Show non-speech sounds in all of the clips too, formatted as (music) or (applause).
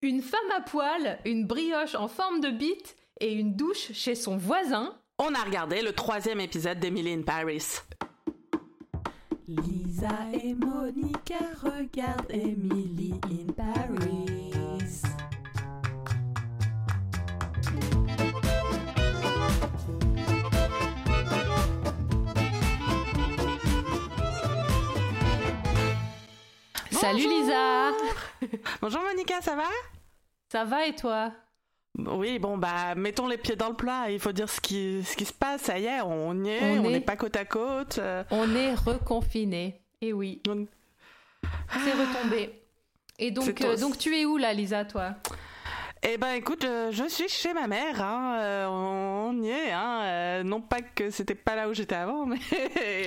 Une femme à poil, une brioche en forme de bite et une douche chez son voisin. On a regardé le troisième épisode d'Emily in Paris. Lisa et Monica regardent Emily in Paris. Salut Lisa. Bonjour. Monica, ça va? Ça va et toi? Oui, bon bah mettons les pieds dans le plat, il faut dire ce qui, ce qui se passe, ça y est, on y est, On on est- n'est pas côte à côte. euh, On est reconfiné. Et oui, on- c'est retombé. Et donc, euh, donc tu es où là, Lisa, toi? Eh ben écoute, euh, je suis chez ma mère, hein, euh, on y est, hein, euh, non pas que c'était pas là où j'étais avant, mais... (laughs)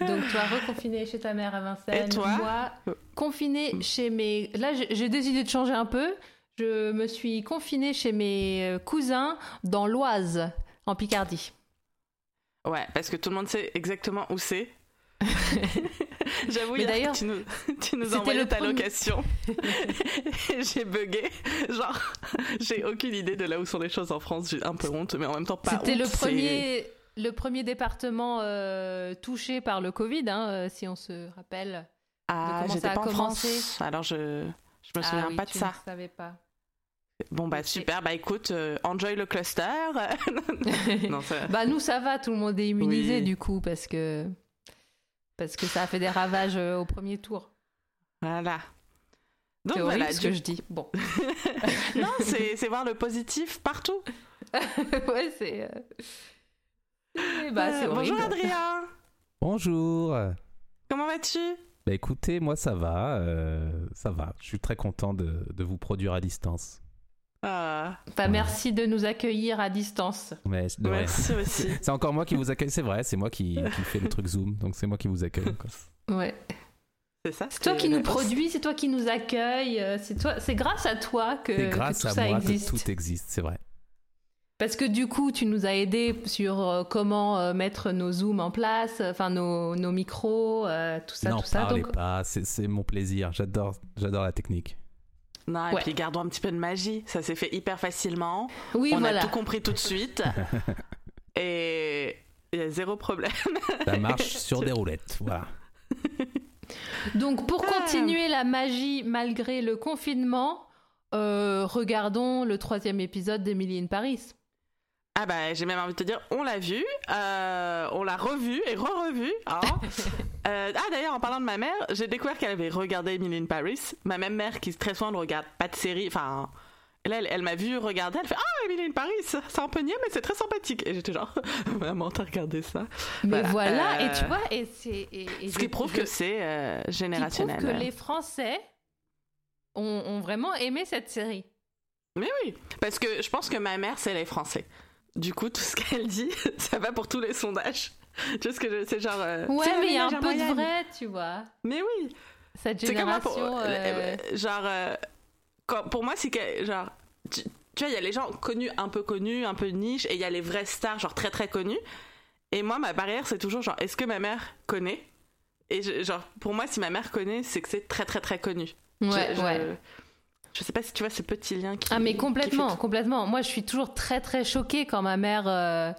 Donc toi, reconfiné chez ta mère à Vincennes. Et toi Moi, confiné chez mes... Là, j'ai- j'ai décidé de changer un peu. Je me suis confinée chez mes euh, cousins dans l'Oise, en Picardie. ouais, parce que tout le monde sait exactement où c'est. (laughs) J'avoue, d'ailleurs, tu nous, (laughs) tu nous as envoyé ta premier- location. (laughs) J'ai bugué. Genre, j'ai aucune idée de là où sont les choses en France. J'ai un peu honte, mais en même temps pas C'était honte, le premier, le premier département euh, touché par le Covid, hein, euh, si on se rappelle. Ah, j'étais pas en. France. Alors je, je me Ah souviens oui, pas de ça. ne savais pas. Bon bah super, bah écoute, euh, enjoy le cluster. non, ça... Bah nous ça va, tout le monde est immunisé Oui. du coup parce que parce que ça a fait des ravages euh, au premier tour. Voilà. Donc horrible voilà, ce que je dis. Bon, (laughs) non, c'est c'est voir le positif partout. (laughs) ouais c'est. euh, Bah c'est Euh, bonjour Adrien, Bonjour. comment vas-tu? Bah écoutez, moi ça va, euh, ça va. Je suis très content de, de vous produire à distance. Ah, merci de nous accueillir à distance. Mais. Merci aussi. (laughs) C'est encore moi qui vous accueille, c'est vrai, c'est moi qui, qui fais le truc Zoom, donc c'est moi qui vous accueille. quoi. Ouais. C'est ça C'est toi qui nous produis, c'est toi qui nous accueille, euh, c'est toi, c'est grâce à toi que, C'est que grâce tout à ça moi existe. que tout existe, c'est vrai. Parce que du coup, tu nous as aidé sur euh, comment euh, mettre nos zooms en place, euh, enfin nos, nos micros, euh, tout ça, N'en tout ça. parlez Donc, pas, c'est c'est mon plaisir. J'adore, j'adore la technique. Non, et Ouais. puis gardons un petit peu de magie. Ça s'est fait hyper facilement. oui, On voilà. a tout compris tout de suite. (laughs) et il y a zéro problème. Ça marche sur des roulettes, voilà. (laughs) Donc, pour Ah. continuer la magie malgré le confinement, euh, regardons le troisième épisode d'Emily in Paris. Ah bah j'ai même envie de te dire, on l'a vu, euh, on l'a revu et re-revu. hein. (laughs) Euh, ah d'ailleurs en parlant de ma mère, j'ai découvert qu'elle avait regardé Emily in Paris. Ma même mère qui très souvent ne regarde pas de série, enfin là elle, elle m'a vu regarder, elle fait ah Emily in Paris, c'est un peu niais mais c'est très sympathique. Et j'étais genre (laughs) maman t'as regardé ça. Mais Voilà. voilà, Euh, et tu vois, et c'est. et- et Ce qui prouve que c'est euh, qui prouve générationnel. que les Français ont, ont vraiment aimé cette série. Mais oui, parce que je pense que ma mère c'est les Français. Du coup tout ce qu'elle dit, (laughs) ça va pour tous les sondages. (laughs) Tu vois ce que je... c'est genre. euh, Ouais, c'est mais il y a un peu de vrai, tu vois. Mais oui. Cette C'est comme moi pour, génération. euh, euh, genre euh, quand- pour moi c'est que genre tu, tu vois il y a les gens connus un peu connus un peu niche et il y a les vraies stars genre très très connus et moi ma barrière c'est toujours genre est-ce que ma mère connaît? Et je- genre pour moi si ma mère connaît c'est que c'est très très très connu Ouais, je, je- ouais. Je sais pas si tu vois ce petit lien qui Ah mais complètement, complètement. Moi, je suis toujours très très choquée quand ma mère euh,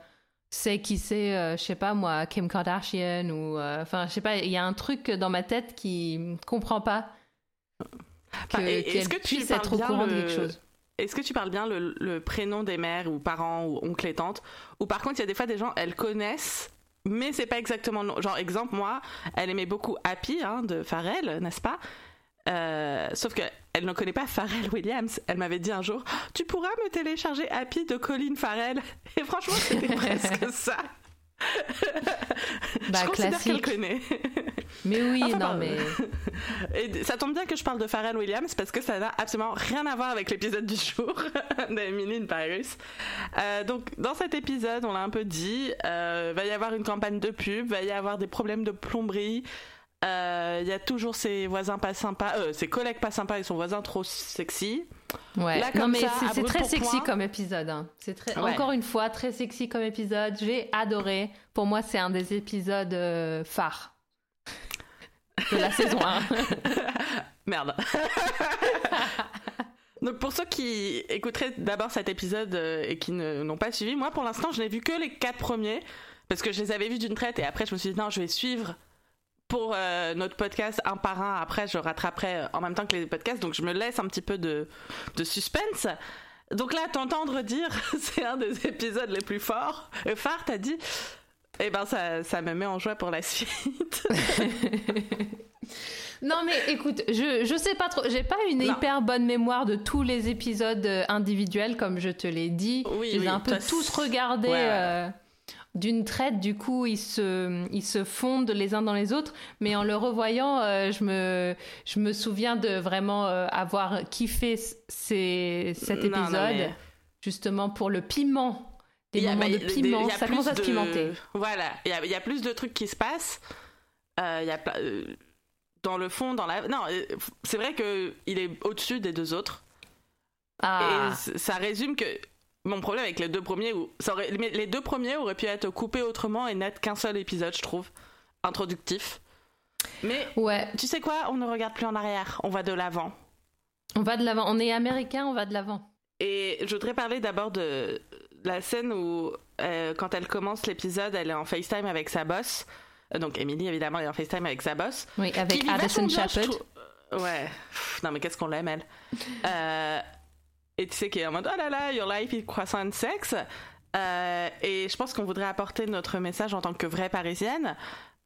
sait qui c'est, euh, je sais pas moi, Kim Kardashian ou, euh, enfin, je sais pas. Il y a un truc dans ma tête qui comprend pas que, Enfin, et- est-ce que tu être au de quelque chose. Est-ce que tu parles bien le, le prénom des mères ou parents ou oncles et tantes? Ou par contre, il y a des fois des gens, elles connaissent, mais c'est pas exactement le nom. Genre, exemple, moi, elle aimait beaucoup Happy hein, de Pharrell, n'est-ce pas? Euh, Sauf que elle ne connaît pas Pharrell Williams. Elle m'avait dit un jour Tu pourras me télécharger Happy de Colin Farrell Et franchement, c'était (laughs) presque ça. Bah, je considère qu'elle connaît. Mais oui, Enfin, non pardon. mais Et ça tombe bien que je parle de Pharrell Williams parce que ça n'a absolument rien à voir avec l'épisode du jour (laughs) d'Emily in Paris. Euh, donc, dans cet épisode, on l'a un peu dit, euh, va y avoir une campagne de pub, va y avoir des problèmes de plomberie. Euh, Il y a toujours ses voisins pas sympas, euh, ses collègues pas sympas et son voisin trop sexy. ouais. Là, non comme mais ça, c'est- très sexy point. comme épisode. hein. C'est très, Ouais. encore une fois, très sexy comme épisode. J'ai adoré. Pour moi, c'est un des épisodes euh, phares. (laughs) de la saison 1. (laughs) Merde. (laughs) Donc pour ceux qui écouteraient d'abord cet épisode euh, et qui ne- n'ont pas suivi, moi pour l'instant je n'ai vu que les quatre premiers parce que je les avais vus d'une traite et après je me suis dit non je vais suivre pour euh, notre podcast un par un. Après je rattraperai euh, en même temps que les podcasts donc je me laisse un petit peu de, de suspense. Donc là t'entendre dire (laughs) c'est un des épisodes les plus forts, euh, phares t'as dit, et ben ça, ça me met en joie pour la suite. (laughs) (laughs) Non mais écoute, je, je sais pas trop, j'ai pas une Non. hyper bonne mémoire de tous les épisodes euh, individuels comme je te l'ai dit. Oui, je les ai oui, un peu tous ouais. euh, d'une traite, du coup ils se, ils se fondent les uns dans les autres, mais en le revoyant, euh, je, me, je me souviens de vraiment euh, avoir kiffé ces- cet Non, non, épisode, mais- justement pour le piment. Il y a- moments bah, de piment, ça commence à se pimenter. Voilà, il y a, il y a plus de trucs qui se passent. Euh, il y a euh, dans le fond, dans la. Non, c'est vrai que il est au-dessus des deux autres. Ah, Et ça résume que mon problème avec les deux premiers, où ça aurait- les deux premiers auraient pu être coupés autrement et n'être qu'un seul épisode, je trouve, introductif. Mais ouais, tu sais quoi, on ne regarde plus en arrière, on va de l'avant. on va de l'avant. On est américain, on va de l'avant. Et je voudrais parler d'abord de la scène où, euh, quand elle commence l'épisode, elle est en FaceTime avec sa boss. Euh, Donc, Emily, évidemment, est en FaceTime avec sa boss. Oui, avec Addison. Euh, Ouais. Pff, non, mais qu'est-ce qu'on l'aime, elle. Euh, et tu sais, qui est en mode Oh là là, your life is croissant sex. Euh, et je pense qu'on voudrait apporter notre message en tant que vraie parisienne.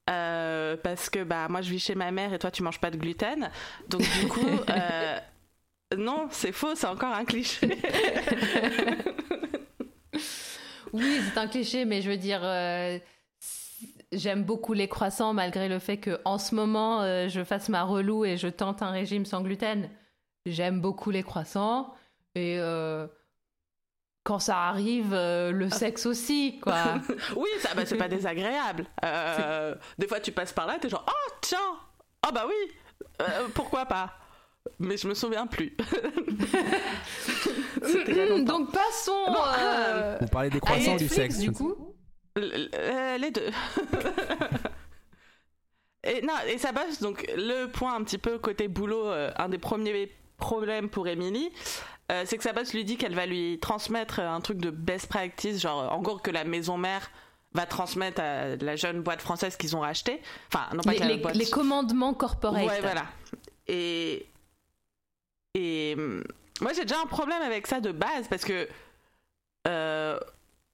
Euh, parce que bah moi je vis chez ma mère et toi tu manges pas de gluten donc du coup (laughs) euh, non c'est faux c'est encore un cliché (laughs) Oui, c'est un cliché, mais je veux dire, j'aime beaucoup les croissants malgré le fait que en ce moment je fasse ma relou et je tente un régime sans gluten. J'aime beaucoup les croissants et euh, quand ça arrive, euh, le sexe aussi, quoi. (laughs) Oui, ça, bah, c'est pas désagréable. Euh, des fois, tu passes par là, t'es genre, oh tiens, ah bah oui, euh, pourquoi pas? Mais je me souviens plus. (laughs) Donc passons. Bon, euh, Vous parlez des à croissants du sexe du coup. L- les deux. (laughs) et non, et ça bosse. Donc le point un petit peu côté boulot, euh, un des premiers problèmes pour Emily, euh, c'est que sa boss lui dit qu'elle va lui transmettre un truc de best practice, genre en gros que la maison mère va transmettre à la jeune boîte française qu'ils ont rachetée. Enfin, non pas Les, boîte. les commandements corporate. Ouais, voilà. Et et hum, moi j'ai déjà un problème avec ça de base parce que euh,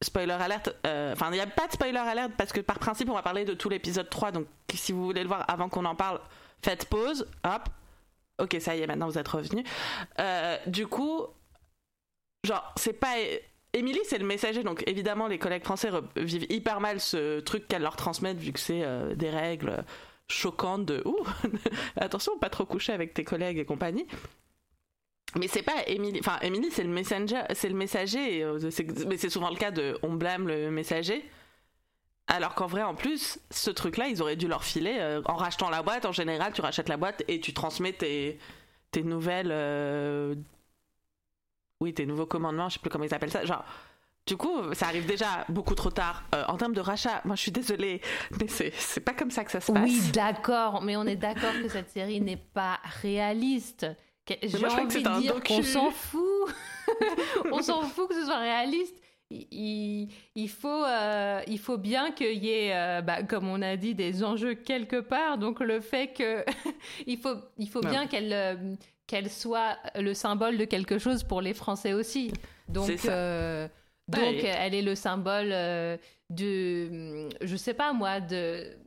spoiler alerte. euh, Enfin, il n'y a pas de spoiler alerte parce que par principe on va parler de tout l'épisode 3. Donc si vous voulez le voir avant qu'on en parle, faites pause. Hop. Ok, ça y est, maintenant vous êtes revenus. Euh, du coup, genre c'est pas Émilie, c'est le messager, donc évidemment les collègues français vivent hyper mal ce truc qu'elle leur transmet vu que c'est euh, des règles choquantes de ouh (laughs) attention pas trop coucher avec tes collègues et compagnie. Mais c'est pas Émilie, enfin Émilie c'est le messenger, c'est le messager, euh, mais c'est souvent le cas de on blâme le messager. Alors qu'en vrai, en plus, ce truc-là, ils auraient dû leur filer euh, en rachetant la boîte. En général, tu rachètes la boîte et tu transmets tes, tes nouvelles euh, oui, tes nouveaux commandements, je sais plus comment ils appellent ça. Genre, du coup, ça arrive déjà beaucoup trop tard. Euh, en termes de rachat, moi je suis désolée, mais c'est, pas comme ça que ça se passe. Oui, d'accord, mais on est d'accord que cette série n'est pas réaliste. J'ai moi, je crois que envie de dire qu'on s'en fout. (laughs) on s'en fout que ce soit réaliste. Il, il- faut, euh, il faut bien qu'il y ait, euh, bah, comme on a dit, des enjeux quelque part. Donc le fait que (laughs) il faut, il faut bien qu'elle, euh, qu'elle soit le symbole de quelque chose pour les Français aussi. Donc, donc Ouais. elle est le symbole de, je sais pas moi, de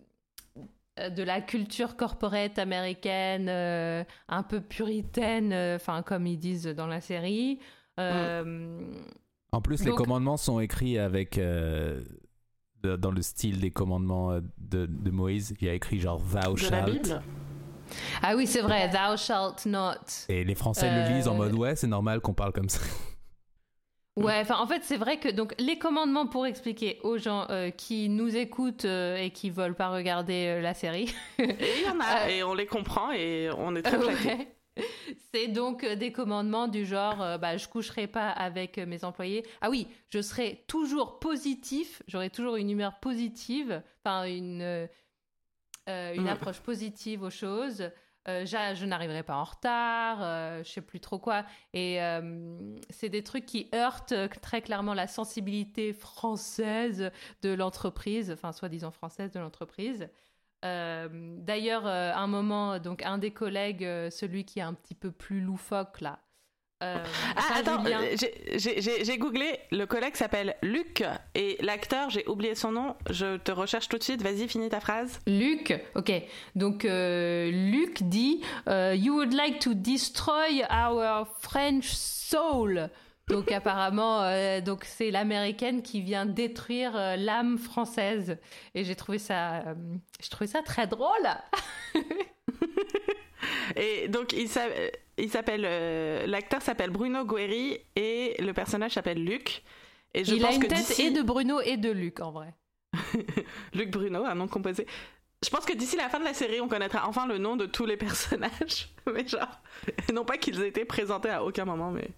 de la culture corporate américaine, un peu puritaine, enfin comme ils disent dans la série. Euh, En plus, les commandements sont écrits avec. euh, dans le style des commandements euh, de, de Moïse. Il y a écrit genre Thou De la shalt. Bible? Ah oui, c'est vrai, thou shalt not. Et les Français Euh, le lisent en mode Ouais, c'est normal qu'on parle comme ça. (laughs) Ouais, enfin en fait c'est vrai que donc les commandements pour expliquer aux gens euh, qui nous écoutent euh, et qui veulent pas regarder euh, la série. Et il y en a, (laughs) Euh, et on les comprend, et on est très (laughs) flattés. Ouais. (laughs) C'est donc euh, des commandements du genre euh, bah, je coucherai pas avec euh, mes employés. Ah oui, je serai toujours positif, j'aurai toujours une humeur positive, enfin une euh, une approche positive aux choses. Euh, je n'arriverai pas en retard, euh, je sais plus trop quoi. Et euh, c'est des trucs qui heurtent très clairement la sensibilité française de l'entreprise, enfin soi-disant française de l'entreprise. Euh, D'ailleurs, euh, à un moment, donc un des collègues, euh, celui qui est un petit peu plus loufoque là. euh, Ah, attends, j'ai- googlé, le collègue s'appelle Luc et l'acteur, j'ai oublié son nom, je te recherche tout de suite, vas-y, finis ta phrase. Luc, ok. Donc euh, Luc dit euh, You would like to destroy our French soul. Donc apparemment, euh, donc c'est l'américaine qui vient détruire euh, l'âme française. Et j'ai trouvé ça, euh, j'ai trouvé ça très drôle. (laughs) Et donc, il s'a- il s'appelle, l'acteur s'appelle Bruno Guerri et le personnage s'appelle Luc. Et je Il a pense une que tête et de Bruno et de Luc en vrai. (laughs) Luc Bruno, un nom composé. Je pense que d'ici la fin de la série, on connaîtra enfin le nom de tous les personnages. (laughs) mais genre, non pas qu'ils aient été présentés à aucun moment, mais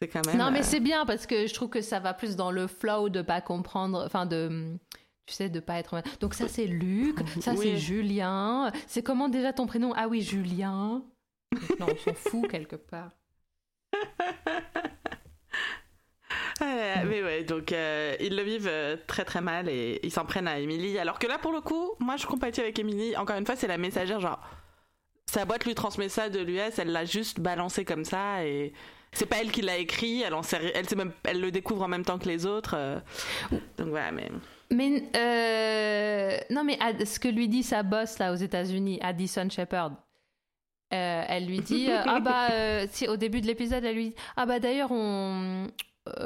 c'est quand même. Non, mais euh, c'est bien parce que je trouve que ça va plus dans le flow de pas comprendre, enfin de. Tu sais, de pas être. Donc, ça, c'est Luc, (laughs) ça, Oui. c'est Julien. C'est comment déjà ton prénom? Ah oui, Julien. Non, on s'en fout (laughs) quelque part. Ah, mais ouais, donc euh, ils le vivent euh, très très mal et ils s'en prennent à Emily. Alors que là, pour le coup, moi je compatis avec Emily. Encore une fois, c'est la messagère, genre, sa boîte lui transmet ça de l'US, elle l'a juste balancé comme ça et c'est pas elle qui l'a écrit, elle, en sait ri- elle, sait même, elle le découvre en même temps que les autres. euh. donc voilà, mais. Mais euh, non, mais ce que lui dit sa boss là aux États-Unis, Addison Shepard, euh, elle lui dit euh, ah bah euh, si au début de l'épisode elle lui dit ah bah d'ailleurs on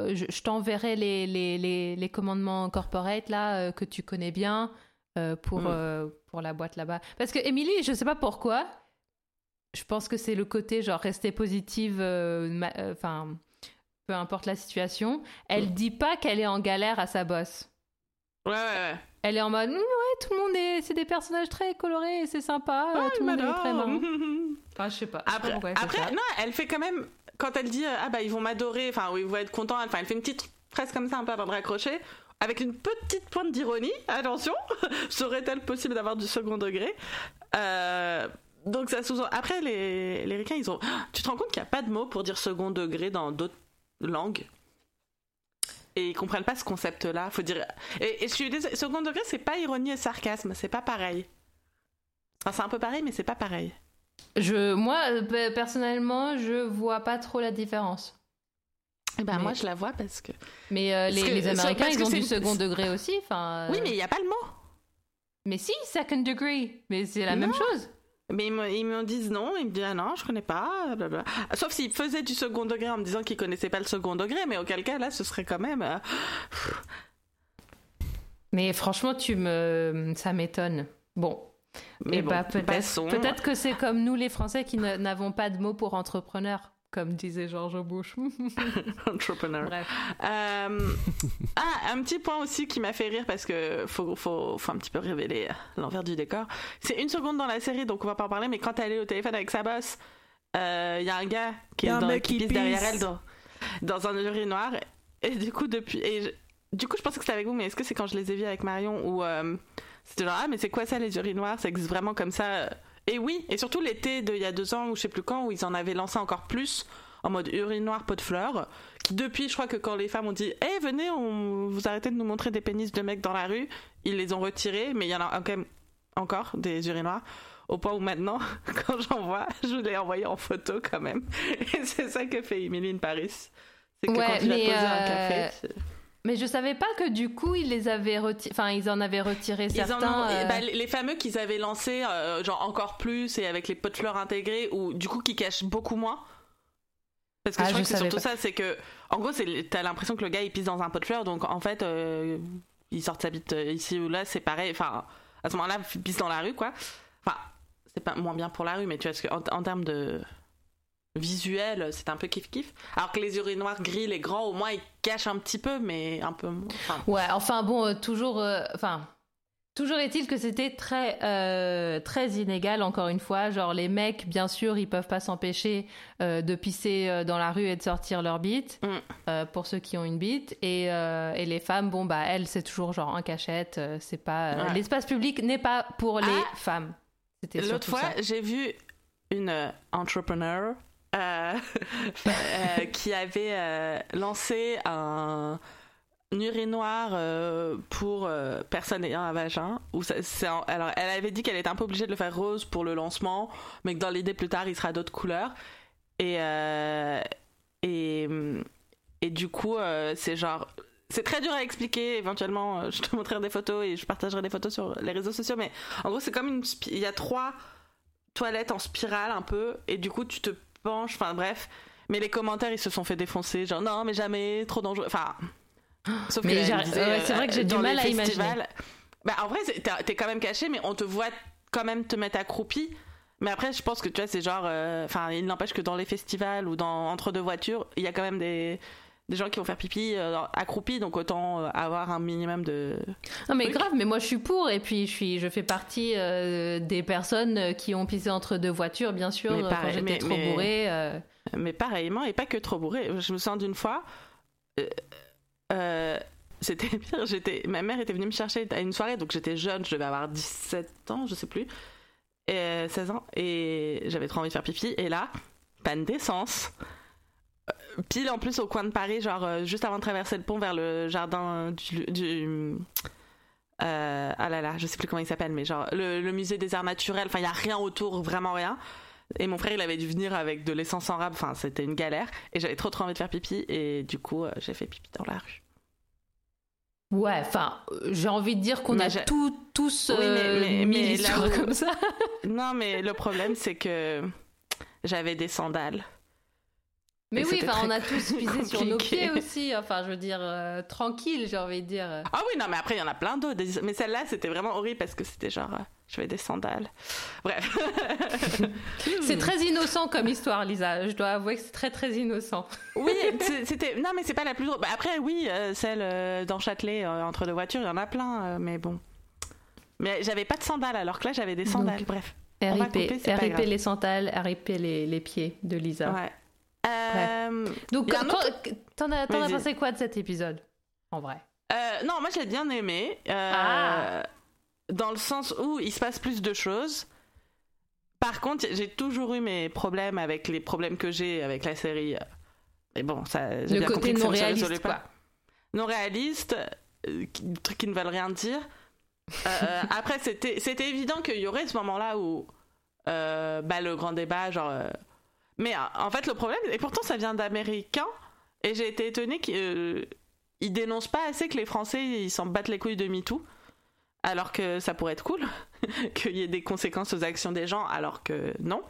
je, je t'enverrai les, les, les, les commandements corporate là que tu connais bien pour Mm. pour la boîte là-bas parce que Emily je sais pas pourquoi je pense que c'est le côté genre rester positive euh, euh, enfin peu importe la situation elle Mm. dit pas qu'elle est en galère à sa boss Ouais, ouais, ouais. elle est en mode, Mm, ouais, tout le monde est, c'est des personnages très colorés, et c'est sympa, euh, tout le monde est très marrant. (laughs) Enfin, je sais pas. pas Après, ça. non, elle fait quand même. Quand elle dit euh, ah bah ils vont m'adorer, enfin ils vont être contents. Enfin, elle fait une petite phrase comme ça, un peu avant de raccrocher, avec une petite pointe d'ironie. Attention, (laughs) serait-elle possible d'avoir du second degré? Euh, Donc ça sous. Après les les ricains, ils ont. (gasps) Tu te rends compte qu'il n'y a pas de mot pour dire second degré dans d'autres langues? Et ils comprennent pas ce concept-là. Faut dire. Et, et je suis désolée, second degré, c'est pas ironie et sarcasme, c'est pas pareil. Enfin, c'est un peu pareil, mais c'est pas pareil. Je, moi, pe- personnellement, je vois pas trop la différence. Eh ben Mais- moi je la vois parce que. Mais euh, les, que- Américains, ils ont du second degré aussi. Enfin, Oui euh, mais il n'y a pas le mot. mais si, second degree. Mais c'est la Non. même chose. Mais ils me, ils me disent non, ils me disent ah non, je connais pas, blablabla. Sauf s'ils faisaient du second degré en me disant qu'ils connaissaient pas le second degré, mais auquel cas là ce serait quand même. euh, Mais franchement, tu me, ça m'étonne. Bon, Mais et bon, bah peut-être, peut-être que c'est comme nous les Français qui n'avons pas de mots pour entrepreneur, comme disait Georges Bush. (laughs) Entrepreneur. Bref. Euh, ah, un petit point aussi qui m'a fait rire parce que faut, faut, faut un petit peu révéler l'envers du décor. C'est une seconde dans la série, donc on va pas en parler, mais quand elle est au téléphone avec sa boss, euh, il y a un gars qui, est un dans, qui qui pisse derrière elle dans, dans un urinoir. Et du coup, depuis. Et je- du coup, je pensais que c'était avec vous, mais est-ce que c'est quand je les ai vus avec Marion ou euh, c'était genre, ah, mais c'est quoi ça, les urinoirs Ça existe vraiment comme ça Et oui, et surtout l'été d'il y a deux ans ou je sais plus quand, où ils en avaient lancé encore plus en mode urinoir pot de fleurs. Qui depuis, je crois que quand les femmes ont dit, eh venez, on vous arrêtez de nous montrer des pénis de mecs dans la rue, ils les ont retirés, mais il y en a quand même encore des urinoirs. Au point où maintenant, (laughs) quand j'en vois, (laughs) je l'ai envoyé en photo quand même. (laughs) Et c'est ça que fait Emily in Paris. C'est que Ouais, quand tu vas te poser un euh, café, tu- Mais je savais pas que du coup, ils les avaient retirés. Enfin, ils en avaient retiré Ils en certains. ont- euh, bah, les fameux qu'ils avaient lancés, euh, genre encore plus et avec les pots de fleurs intégrés, ou du coup qui cachent beaucoup moins. Parce que Ah, je crois je que c'est surtout pas. ça, c'est que, en gros, t'as l'impression que le gars il pisse dans un pot de fleurs, donc en fait, euh, il sort sa bite ici ou là, c'est pareil. Enfin, à ce moment-là, il pisse dans la rue, quoi. Enfin, c'est pas moins bien pour la rue, mais tu vois, parce que en, en termes de visuel, c'est un peu kiff-kiff. Alors que les urinoirs gris, les grands, au moins, ils cachent un petit peu, mais un peu moins. Enfin, Ouais, enfin bon, euh, toujours. euh, Enfin, Toujours est-il que c'était très euh, très inégal encore une fois. Genre les mecs, bien sûr, ils peuvent pas s'empêcher de pisser dans la rue et de sortir leur bite Mm. pour ceux qui ont une bite. Et, et les femmes, bon bah elles, c'est toujours genre en cachette. c'est pas Ouais. l'espace public n'est pas pour les Ah. femmes. L'autre fois, j'ai vu une entrepreneur (laughs) qui avait euh, lancé un urinoir euh, pour euh, personnes ayant un vagin. Alors, elle avait dit qu'elle était un peu obligée de le faire rose pour le lancement, mais que dans l'idée plus tard, il sera d'autres couleurs. Et, euh, et, et du coup, euh, c'est genre. C'est très dur à expliquer. Éventuellement, euh, je te montrerai des photos et je partagerai des photos sur les réseaux sociaux. Mais en gros, c'est comme une. Il y a trois toilettes en spirale un peu. Et du coup, tu te penches. Enfin, bref. Mais les commentaires, ils se sont fait défoncer. Genre, non, mais jamais, trop dangereux. Enfin. Sauf Mais que c'est vrai que j'ai du dans mal à imaginer. Bah, en vrai, t'es quand même caché, mais on te voit quand même te mettre accroupi. Mais après, je pense que tu vois, c'est genre. euh, Enfin, il n'empêche que dans les festivals ou dans entre deux voitures, il y a quand même des, des gens qui vont faire pipi euh, accroupis, donc autant euh, avoir un minimum de. Non mais grave, mais moi je suis pour et puis je suis, je fais partie euh, des personnes qui ont pissé entre deux voitures, bien sûr, Mais pareil, quand j'étais trop mais- bourrée. Mais pareillement, et pas que trop bourré. Je me souviens d'une fois. c'était (laughs) pire, j'étais, ma mère était venue me chercher à une soirée, donc j'étais jeune, je devais avoir 17 ans, je sais plus, et, euh, 16 ans, et j'avais trop envie de faire pipi, et là, panne d'essence. Pile en plus au coin de Paris, genre euh, juste avant de traverser le pont vers le jardin du. du euh, ah là là, je sais plus comment il s'appelle, mais genre le, le musée des arts naturels, enfin il y a rien autour, vraiment rien. Et mon frère, il avait dû venir avec de l'essence en rab. Enfin, c'était une galère. Et j'avais trop trop envie de faire pipi. Et du coup, euh, j'ai fait pipi dans la rue. Ouais, enfin, j'ai envie de dire qu'on a tout- tous Oui, mais- mais- là comme ça. Non, mais le problème, c'est que j'avais des sandales. Mais Et oui, enfin, on a tous (laughs) pisé sur nos pieds aussi. Enfin, je veux dire, euh, tranquille, j'ai envie de dire. Ah oui, non, mais après, il y en a plein d'autres. Mais celle-là, c'était vraiment horrible parce que c'était genre, euh, j'avais des sandales. Bref. (laughs) C'est très innocent comme histoire, Lisa. Je dois avouer que c'est très très innocent. Oui, (laughs) c'était. Non, mais c'est pas la plus drôle. Bah, après, oui, euh, celle euh, dans Châtelet, euh, entre deux voitures, il y en a plein, mais bon. Mais j'avais pas de sandales, alors que là, j'avais des sandales. Donc, Bref. RIP, couper, RIP les sandales, RIP les, les pieds de Lisa. Ouais. Euh, Donc, t'en as, t'en as pensé quoi de cet épisode En vrai? euh, non, moi, j'ai bien aimé. euh, Ah. Dans le sens où il se passe plus de choses. Par contre, j'ai toujours eu mes problèmes avec les problèmes que j'ai avec la série. Mais bon, ça. j'ai Le bien côté compris que ça non ne se réaliste, résolvait pas. quoi. non réaliste, trucs qui ne veulent rien dire. (laughs) Après, c'était c'était évident qu'il y aurait ce moment-là où bah, le grand débat, genre. Mais euh, en fait, le problème, et pourtant ça vient d'Américains, et j'ai été étonnée qu'ils euh, dénoncent pas assez que les Français ils s'en battent les couilles de MeToo. Alors que ça pourrait être cool, (laughs) qu'il y ait des conséquences aux actions des gens, alors que non.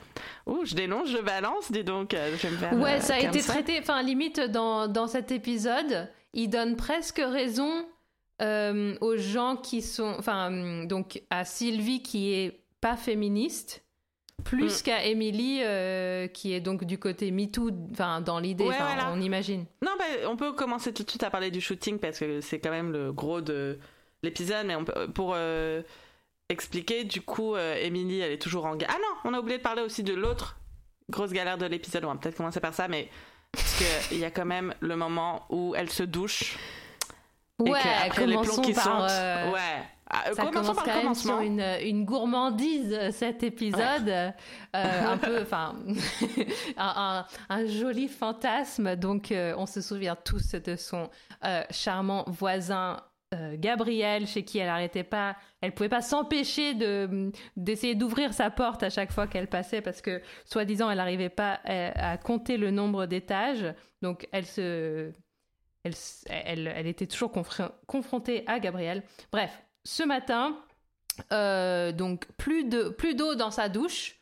Ouh, je dénonce, je balance, dis donc, euh, je vais me faire. Ouais, ça a été traité, enfin, limite, dans, dans cet épisode, il donne presque raison euh, aux gens qui sont. Enfin, donc à Sylvie qui est pas féministe, plus Mm. qu'à Emily euh, qui est donc du côté MeToo, enfin, dans l'idée, Ouais, voilà. on imagine. Non, bah, on peut commencer tout de suite à parler du shooting parce que c'est quand même le gros de l'épisode. Mais on peut, pour euh, expliquer, du coup, euh, Emily, elle est toujours en galère. Ah non, on a oublié de parler aussi de l'autre grosse galère de l'épisode. On va peut-être commencer par ça, mais parce qu'il y a quand même le moment où elle se douche. et Ouais, qu'après les plombs qui par. sont. euh, Ouais. Ah, euh, Ça commence quand même sur une, une gourmandise euh, cet épisode, Euh, un peu, enfin, (laughs) un, un- un joli fantasme. Donc, euh, on se souvient tous de son euh, charmant voisin Gabriel, chez qui elle arrêtait pas, elle pouvait pas s'empêcher de d'essayer d'ouvrir sa porte à chaque fois qu'elle passait parce que, soi-disant, elle n'arrivait pas à, à compter le nombre d'étages. Donc, elle se elle, elle, elle était toujours confr- confrontée à Gabriel. Bref, ce matin, euh, donc plus de plus d'eau dans sa douche,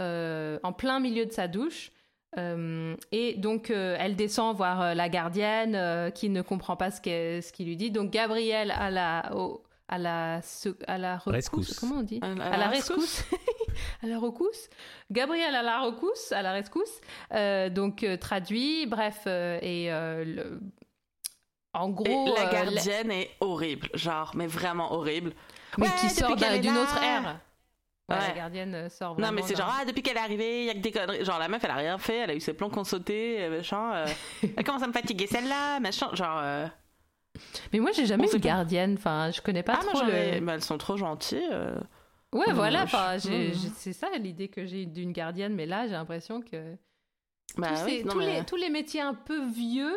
euh, en plein milieu de sa douche. Euh, et donc, euh, elle descend voir euh, la gardienne euh, qui ne comprend pas ce qu'elle- ce qu'il lui dit. Donc, Gabriel à la, au- à la, à la recousse. Rescousse. Comment on dit À la- à la rescousse. (laughs) à la recousse. Gabriel à la recousse, à la rescousse. Euh, donc euh, traduit, bref, euh, et euh, le- en Et gros, la euh, gardienne est horrible, genre, mais vraiment horrible. mais Ouais, qui depuis sort qu'elle d'un- est d'une autre ère. Ouais, La gardienne euh, sort Non, mais c'est genre, ah, depuis qu'elle est arrivée, il y a que des conneries. Genre, la meuf, elle a rien fait, elle a eu ses plans qu'on sauté, euh, machin. euh, (laughs) elle commence à me fatiguer celle-là, machin. Genre, euh, Mais moi, j'ai jamais eu de gardienne. Enfin, je connais pas ah, trop le. ai- mais elles sont trop gentilles. euh. Ouais, Non, voilà. je- non. j'ai- c'est ça l'idée que j'ai d'une gardienne. Mais là, j'ai l'impression que Bah tous, oui, ces- non, tous mais- les, tous les métiers un peu vieux,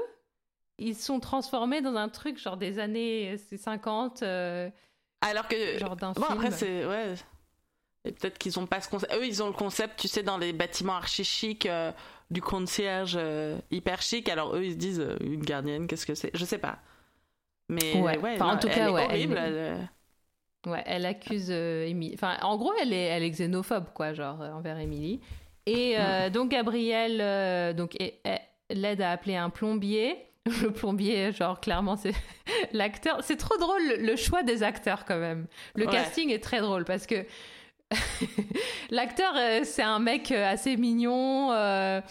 ils sont transformés dans un truc genre des années euh, c'est 50, euh, Alors que. genre d'un Bon, film. après, c'est. Ouais. Et peut-être qu'ils ont pas ce concept. Eux, ils ont le concept, tu sais, dans les bâtiments archi chics, euh, du concierge euh, hyper chic. Alors, eux, ils se disent, euh, une gardienne, qu'est-ce que c'est? Je sais pas. Mais Ouais. ouais, Enfin, en non, tout elle cas, est ouais, elle horrible. elle, euh, Ouais, elle accuse Émilie. Enfin, en gros, elle est, elle est xénophobe, quoi, genre, envers Émilie. Et euh, donc, Gabrielle donc, l'aide à appeler un plombier. (laughs) Le plombier, genre, clairement, c'est (laughs) l'acteur. C'est trop drôle, le- choix des acteurs, quand même. Le Ouais. casting est très drôle parce que (laughs) l'acteur, euh, c'est un mec euh, assez mignon. euh,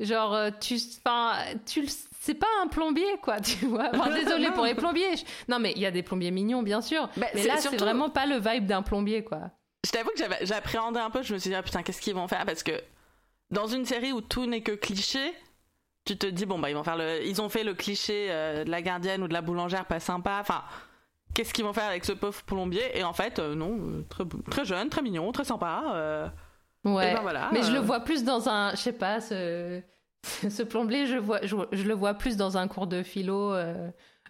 genre, tu. Enfin, tu C'est pas un plombier, quoi, tu vois. Enfin, désolé pour les plombiers. Non, mais il y a des plombiers mignons, bien sûr. Bah, Mais là, c'est vraiment pas le vibe d'un plombier, quoi. Je t'avoue que j'appréhendais un peu, je me suis dit, ah, putain, qu'est-ce qu'ils vont faire? Parce que dans une série où tout n'est que cliché, tu te dis, bon, bah, ils vont faire le. Ils ont fait le cliché euh, de la gardienne ou de la boulangère pas sympa. Enfin, qu'est-ce qu'ils vont faire avec ce pauvre plombier? Et en fait, euh, non, euh, très, jeune, très mignon, très sympa. Ouais. ben voilà. Mais je le vois plus dans un, je sais pas, ce, (laughs) ce plombier, je, vois, je, je le vois plus dans un cours de philo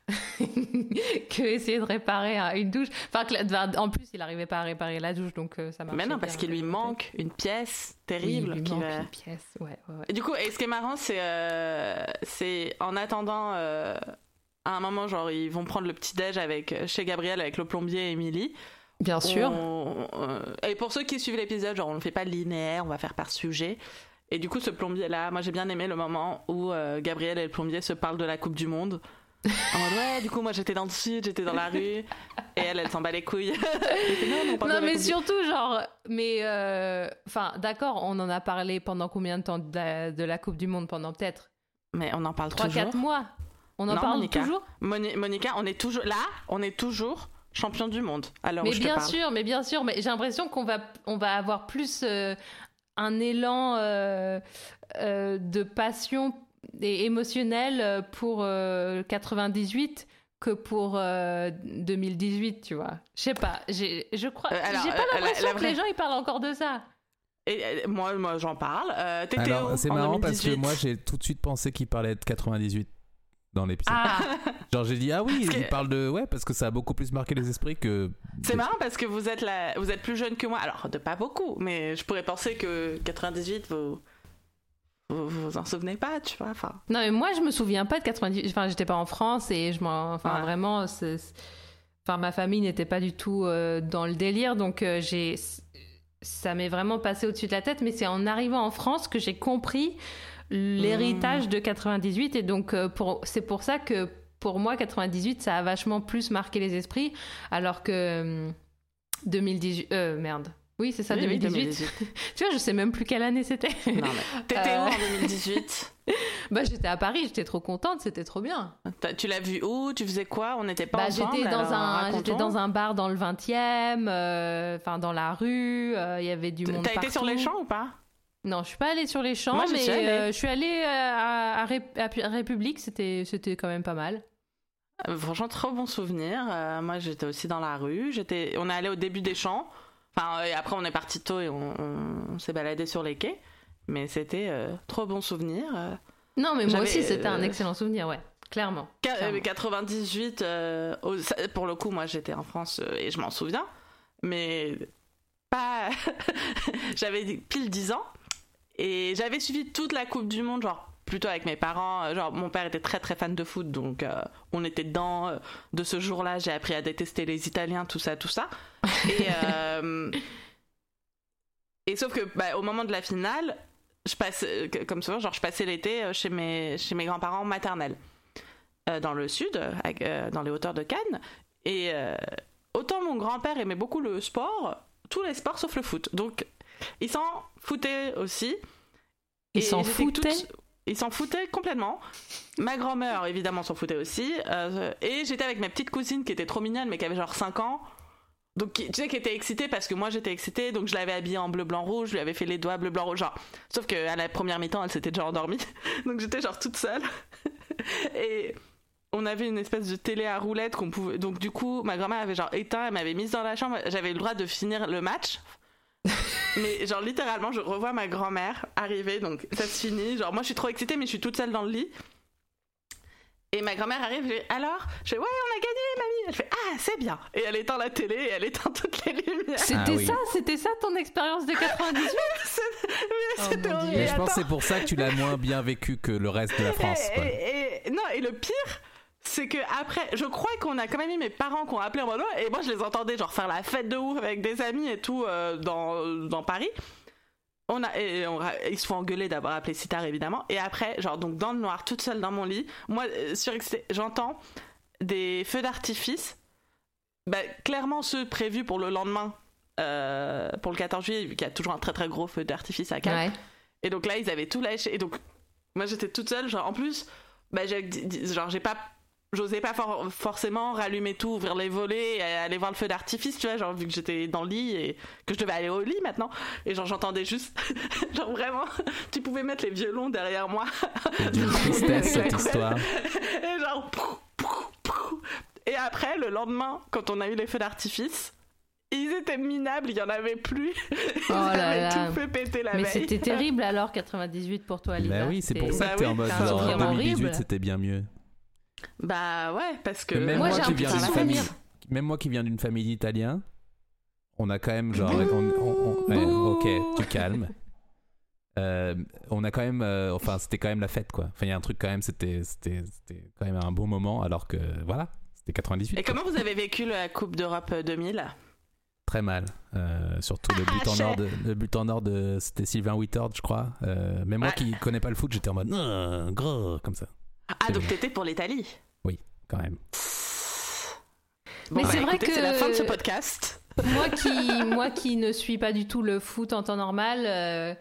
(laughs) que essayer de réparer un- une douche. Enfin, que la- en plus, il n'arrivait pas à réparer la douche, donc euh, ça marche. Mais non, parce qu'il lui manque une pièce terrible. Oui, il lui manque va- une pièce. Ouais, ouais, ouais. Et du coup, et ce qui est marrant, c'est euh, c'est en attendant, euh, à un moment, genre, ils vont prendre le petit déj avec chez Gabriel avec le plombier et Émilie. Bien sûr. On- et pour ceux qui suivent l'épisode, genre on ne fait pas linéaire, on va faire par sujet. Et du coup, ce plombier-là, moi j'ai bien aimé le moment où Gabriel et le plombier se parlent de la Coupe du Monde. En mode, ouais, du coup, moi j'étais dans le sud, j'étais dans la rue. Et elle, elle s'en bat les couilles. (laughs) Fait, non, mais surtout, genre, mais, euh, enfin, d'accord, on en a parlé pendant combien de temps de la, de la Coupe du Monde Pendant peut-être? Mais on en parle toujours. 3-4 mois. On en Non, parle Monica. toujours? Moni- Monica, on est toujours là, on est toujours champion du monde. Alors Mais je te bien parle. sûr, mais bien sûr, mais j'ai l'impression qu'on va, on va avoir plus euh, un élan euh, de passion et émotionnel euh, pour euh, 98 que pour euh, 2018, tu vois. Je sais pas, j'ai, je crois, Euh, j'ai pas euh, la- l'impression la que vraie- les gens ils parlent encore de ça. Et euh, moi, moi j'en parle. Euh, T'étais Alors, où c'est marrant parce que 2018? moi, j'ai tout de suite pensé qu'il parlait de 98 dans l'épisode. Ah, Euh, (laughs) Genre, j'ai dit, ah oui, Parce il que- parle de. Ouais, parce que ça a beaucoup plus marqué les esprits que. C'est marrant parce que vous êtes, la... vous êtes plus jeune que moi. Alors, de pas beaucoup, mais je pourrais penser que 98, vous vous, vous en souvenez pas, tu vois. Enfin, non mais moi je me souviens pas de 98. Enfin, j'étais pas en France et je m'en, enfin Ouais. vraiment, c'est- enfin ma famille n'était pas du tout euh, dans le délire, donc euh, j'ai, ça m'est vraiment passé au-dessus de la tête. Mais c'est en arrivant en France que j'ai compris l'héritage de 98 et donc euh, pour, c'est pour ça que pour moi 98 ça a vachement plus marqué les esprits, alors que hum, 2018, euh, merde. Oui, c'est ça, oui, oui, 2018. (laughs) tu vois, je sais même plus quelle année c'était. mais t'étais Euh. où en (laughs) 2018 bah, j'étais à Paris, j'étais trop contente, c'était trop bien. Tu l'as vu où? Tu faisais quoi? On n'était pas Bah, ensemble j'étais dans alors, un j'étais dans un bar dans le 20e, euh, enfin dans la rue, euh, il y avait du monde T'as été sur les champs ou pas? Non, je suis pas allée sur les champs, Moi, mais suis euh, je suis allée euh, à, à Ré- à République, c'était c'était quand même pas mal. Euh, Franchement, trop bon souvenir. Euh, moi, j'étais aussi dans la rue. J'étais, on est allé au début des champs. Enfin, euh, et après, on est parti tôt et on, s'est baladé sur les quais. Mais c'était euh, trop bon souvenir. Euh, Non, mais moi aussi c'était un excellent souvenir, ouais, clairement. Qua- clairement. euh, 98, euh, au- ça- pour le coup, moi, j'étais en France et je m'en souviens. Mais pas. (laughs) j'avais pile 10 ans et j'avais suivi toute la Coupe du Monde, genre plutôt avec mes parents. Euh, Genre, mon père était très très fan de foot, donc euh, on était dedans. Euh, De ce jour-là, j'ai appris à détester les Italiens, tout ça, tout ça. (laughs) Et, euh, et sauf que, bah, au moment de la finale, je passe, que- comme souvent, genre, je passais l'été chez mes, chez mes grands-parents maternels, euh, dans le sud, dans les hauteurs de Cannes. Et autant mon grand-père aimait beaucoup le sport, tous les sports sauf le foot. Donc, il s'en foutait aussi. Ils Et s'en toute- ils s'en foutaient complètement. Ma grand-mère, évidemment, s'en foutait aussi. Euh, et j'étais avec ma petite cousine qui était trop mignonne, mais qui avait genre 5 ans. Donc, tu sais, qui était excitée parce que moi j'étais excitée, donc je l'avais habillée en bleu, blanc, rouge, je lui avais fait les doigts bleu, blanc, rouge. Genre, sauf qu'à la première mi-temps, elle s'était déjà endormie. (laughs) Donc, j'étais genre toute seule. (laughs) Et on avait une espèce de télé à roulettes qu'on pouvait. Donc, du coup, ma grand-mère avait genre éteint, elle m'avait mise dans la chambre, j'avais le droit de finir le match. (laughs) Mais genre littéralement, je revois ma grand-mère arriver, donc ça se finit. Genre moi je suis trop excitée, mais je suis toute seule dans le lit. Et ma grand-mère arrive, je fais alors? Je fais ouais, on a gagné, mamie. Elle fait ah, c'est bien. Et elle éteint la télé et elle éteint toutes les lumières. C'était Ah oui. ça, c'était ça ton expérience de 98 (laughs) C'est- mais Oh, c'était. Dieu. Mais je pense que c'est pour ça que tu l'as moins bien vécu que le reste de la France. et- quoi. et- et- non, et le pire, c'est que après, je crois qu'on a quand même eu mes parents qui ont appelé en mode et moi je les entendais genre faire la fête de ouf avec des amis et tout euh, dans, dans Paris. On a, et on, ils se font engueuler d'avoir appelé si tard évidemment. Et après, genre donc dans le noir, toute seule dans mon lit, moi euh, surexcitée, j'entends des feux d'artifice, bah, clairement ceux prévus pour le lendemain, euh, pour le 14 juillet, vu qu'il y a toujours un très très gros feu d'artifice à Cannes. Ouais. Et donc là, ils avaient tout lâché. Et donc, moi, j'étais toute seule. Genre, en plus, bah, genre, j'ai pas, j'osais pas for- forcément rallumer tout, ouvrir les volets, et aller voir le feu d'artifice, tu vois, genre, vu que j'étais dans le lit et que je devais aller au lit maintenant. Et genre, j'entendais juste, (laughs) genre, vraiment, tu pouvais mettre les violons derrière moi. Et d'une (laughs) tristesse cette (laughs) histoire. Et genre, pou, pou, pou. Et après, le lendemain, quand on a eu les feux d'artifice, ils étaient minables, il y en avait plus. Ils Oh là avaient là. tout fait péter la Mais c'était terrible alors 98 pour toi, Lisa. Bah oui, c'est pour ça Bah que t'es oui, en mode genre, souvenir 2018 horrible. c'était bien mieux. Bah ouais, parce que. Même Moi, moi, qui viens d'une famille, même moi qui viens d'une famille d'Italiens, on a quand même genre, on- on- on- ouais, ok, tu calmes. Euh, on a quand même, euh, enfin c'était quand même la fête quoi. Enfin il y a un truc quand même, c'était c'était c'était quand même un bon moment alors que voilà, c'était 98. Et quoi. comment vous avez vécu la Coupe d'Europe 2000 Très mal, Euh, surtout le but en Ah, or de, le but en or de c'était Sylvain Whittard je crois. Euh, même moi Ouais. qui connais pas le foot, j'étais en mode Ah, gros comme ça Ah, donc t'étais pour l'Italie quand même. Bon, Mais bah, c'est vrai écoutez, que- C'est la fin de ce podcast. moi qui moi qui ne suis pas du tout le foot en temps normal euh,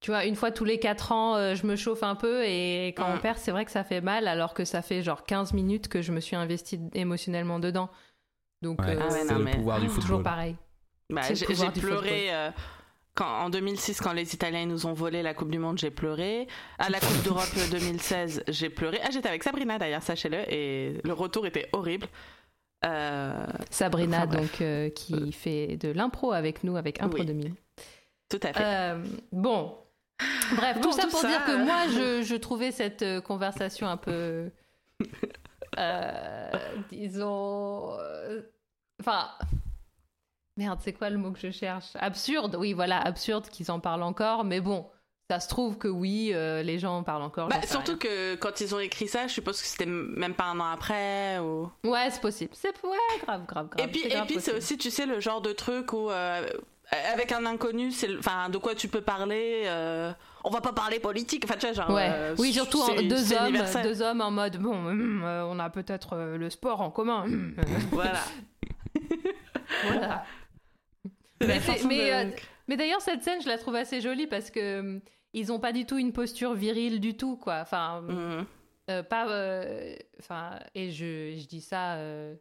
tu vois une fois tous les 4 ans euh, je me chauffe un peu et quand on Mm. perd c'est vrai que ça fait mal alors que ça fait genre 15 minutes que je me suis investie émotionnellement dedans donc Ouais, euh, Ah ouais, c'est non, le mais- pouvoir du toujours pareil Bah, j'ai pleuré euh, quand, en 2006 quand les Italiens nous ont volé la Coupe du Monde, j'ai pleuré. À la Coupe d'Europe (laughs) 2016, j'ai pleuré. Ah, j'étais avec Sabrina d'ailleurs, sachez-le, et le retour était horrible. Euh, Sabrina Enfin, donc euh, qui fait de l'impro avec nous avec Impro Oui. 2000 tout à fait. Euh, bon. Bref, Bon, tout ça tout pour ça, dire que euh. moi, je, (laughs) je trouvais cette euh, conversation un peu. euh, disons. euh, Enfin. Merde, c'est quoi le mot que je cherche? Absurde, oui, voilà, absurde qu'ils en parlent encore, mais bon, ça se trouve que oui, euh, les gens en parlent encore. Bah, surtout que quand ils ont écrit ça, je suppose que c'était même pas un an après. Ou... Ouais, c'est possible. C'est ouais, grave, grave, grave. Et puis, et puis c'est aussi, tu sais, le genre de truc où, euh, avec un inconnu, c'est, le- enfin, de quoi tu peux parler. euh, on va pas parler politique. Enfin, tu vois, genre. Ouais. oui, surtout deux hommes, deux hommes en mode bon, hum, euh, on a peut-être le sport en commun. hum, Voilà. (laughs) voilà. Mais mais, de- euh, Mais d'ailleurs, cette scène, je la trouve assez jolie parce que hum, ils ont pas du tout une posture virile du tout, quoi. Enfin, Mhm. euh, pas. euh, Enfin, et je, je dis ça euh,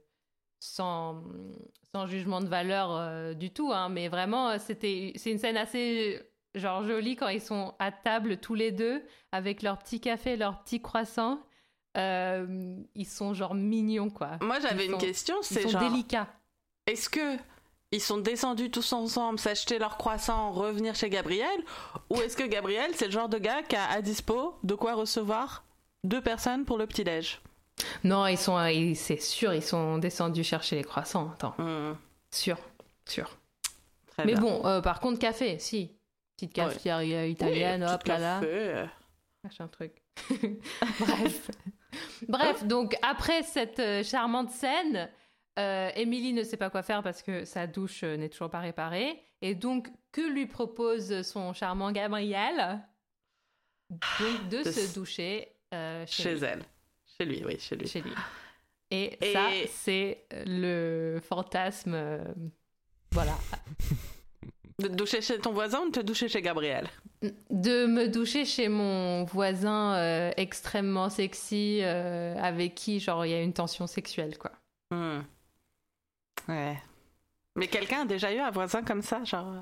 sans, sans jugement de valeur euh, du tout, hein, mais vraiment, euh, c'était, c'est une scène assez genre jolie quand ils sont à table tous les deux avec leur petit café, leur petit croissant. Euh, ils sont genre mignons, quoi. Moi, j'avais une sont- question. C'est genre, délicats. est-ce que ils sont descendus tous ensemble, s'acheter leur croissant, revenir chez Gabriel, ou est-ce que Gabriel, c'est le genre de gars qui a à dispo de quoi recevoir deux personnes pour le petit déj Non, ils sont, ils- c'est sûr, ils sont descendus chercher les croissants. Attends, Mhm. sûr, sûr. Très Mais bien. bon, euh, par contre, café, si. Petite cafetière italienne, Oui, hop là là. café, euh. Machin truc. (laughs) Bref. (laughs) Bref, donc après cette euh, charmante scène, euh, Émilie ne sait pas quoi faire parce que sa douche euh, n'est toujours pas réparée. Et donc, que lui propose son charmant Gabriel Donc, de De se doucher euh, chez, Chez lui, elle. Chez lui, oui, chez lui. chez lui. Et, Et- ça, c'est le fantasme. euh, voilà. (laughs) De te doucher chez ton voisin ou de te doucher chez Gabriel? De me doucher chez mon voisin extrêmement sexy, avec qui, genre, il y a une tension sexuelle, quoi. Hmm. Ouais. Mais quelqu'un a déjà eu un voisin comme ça, genre. euh,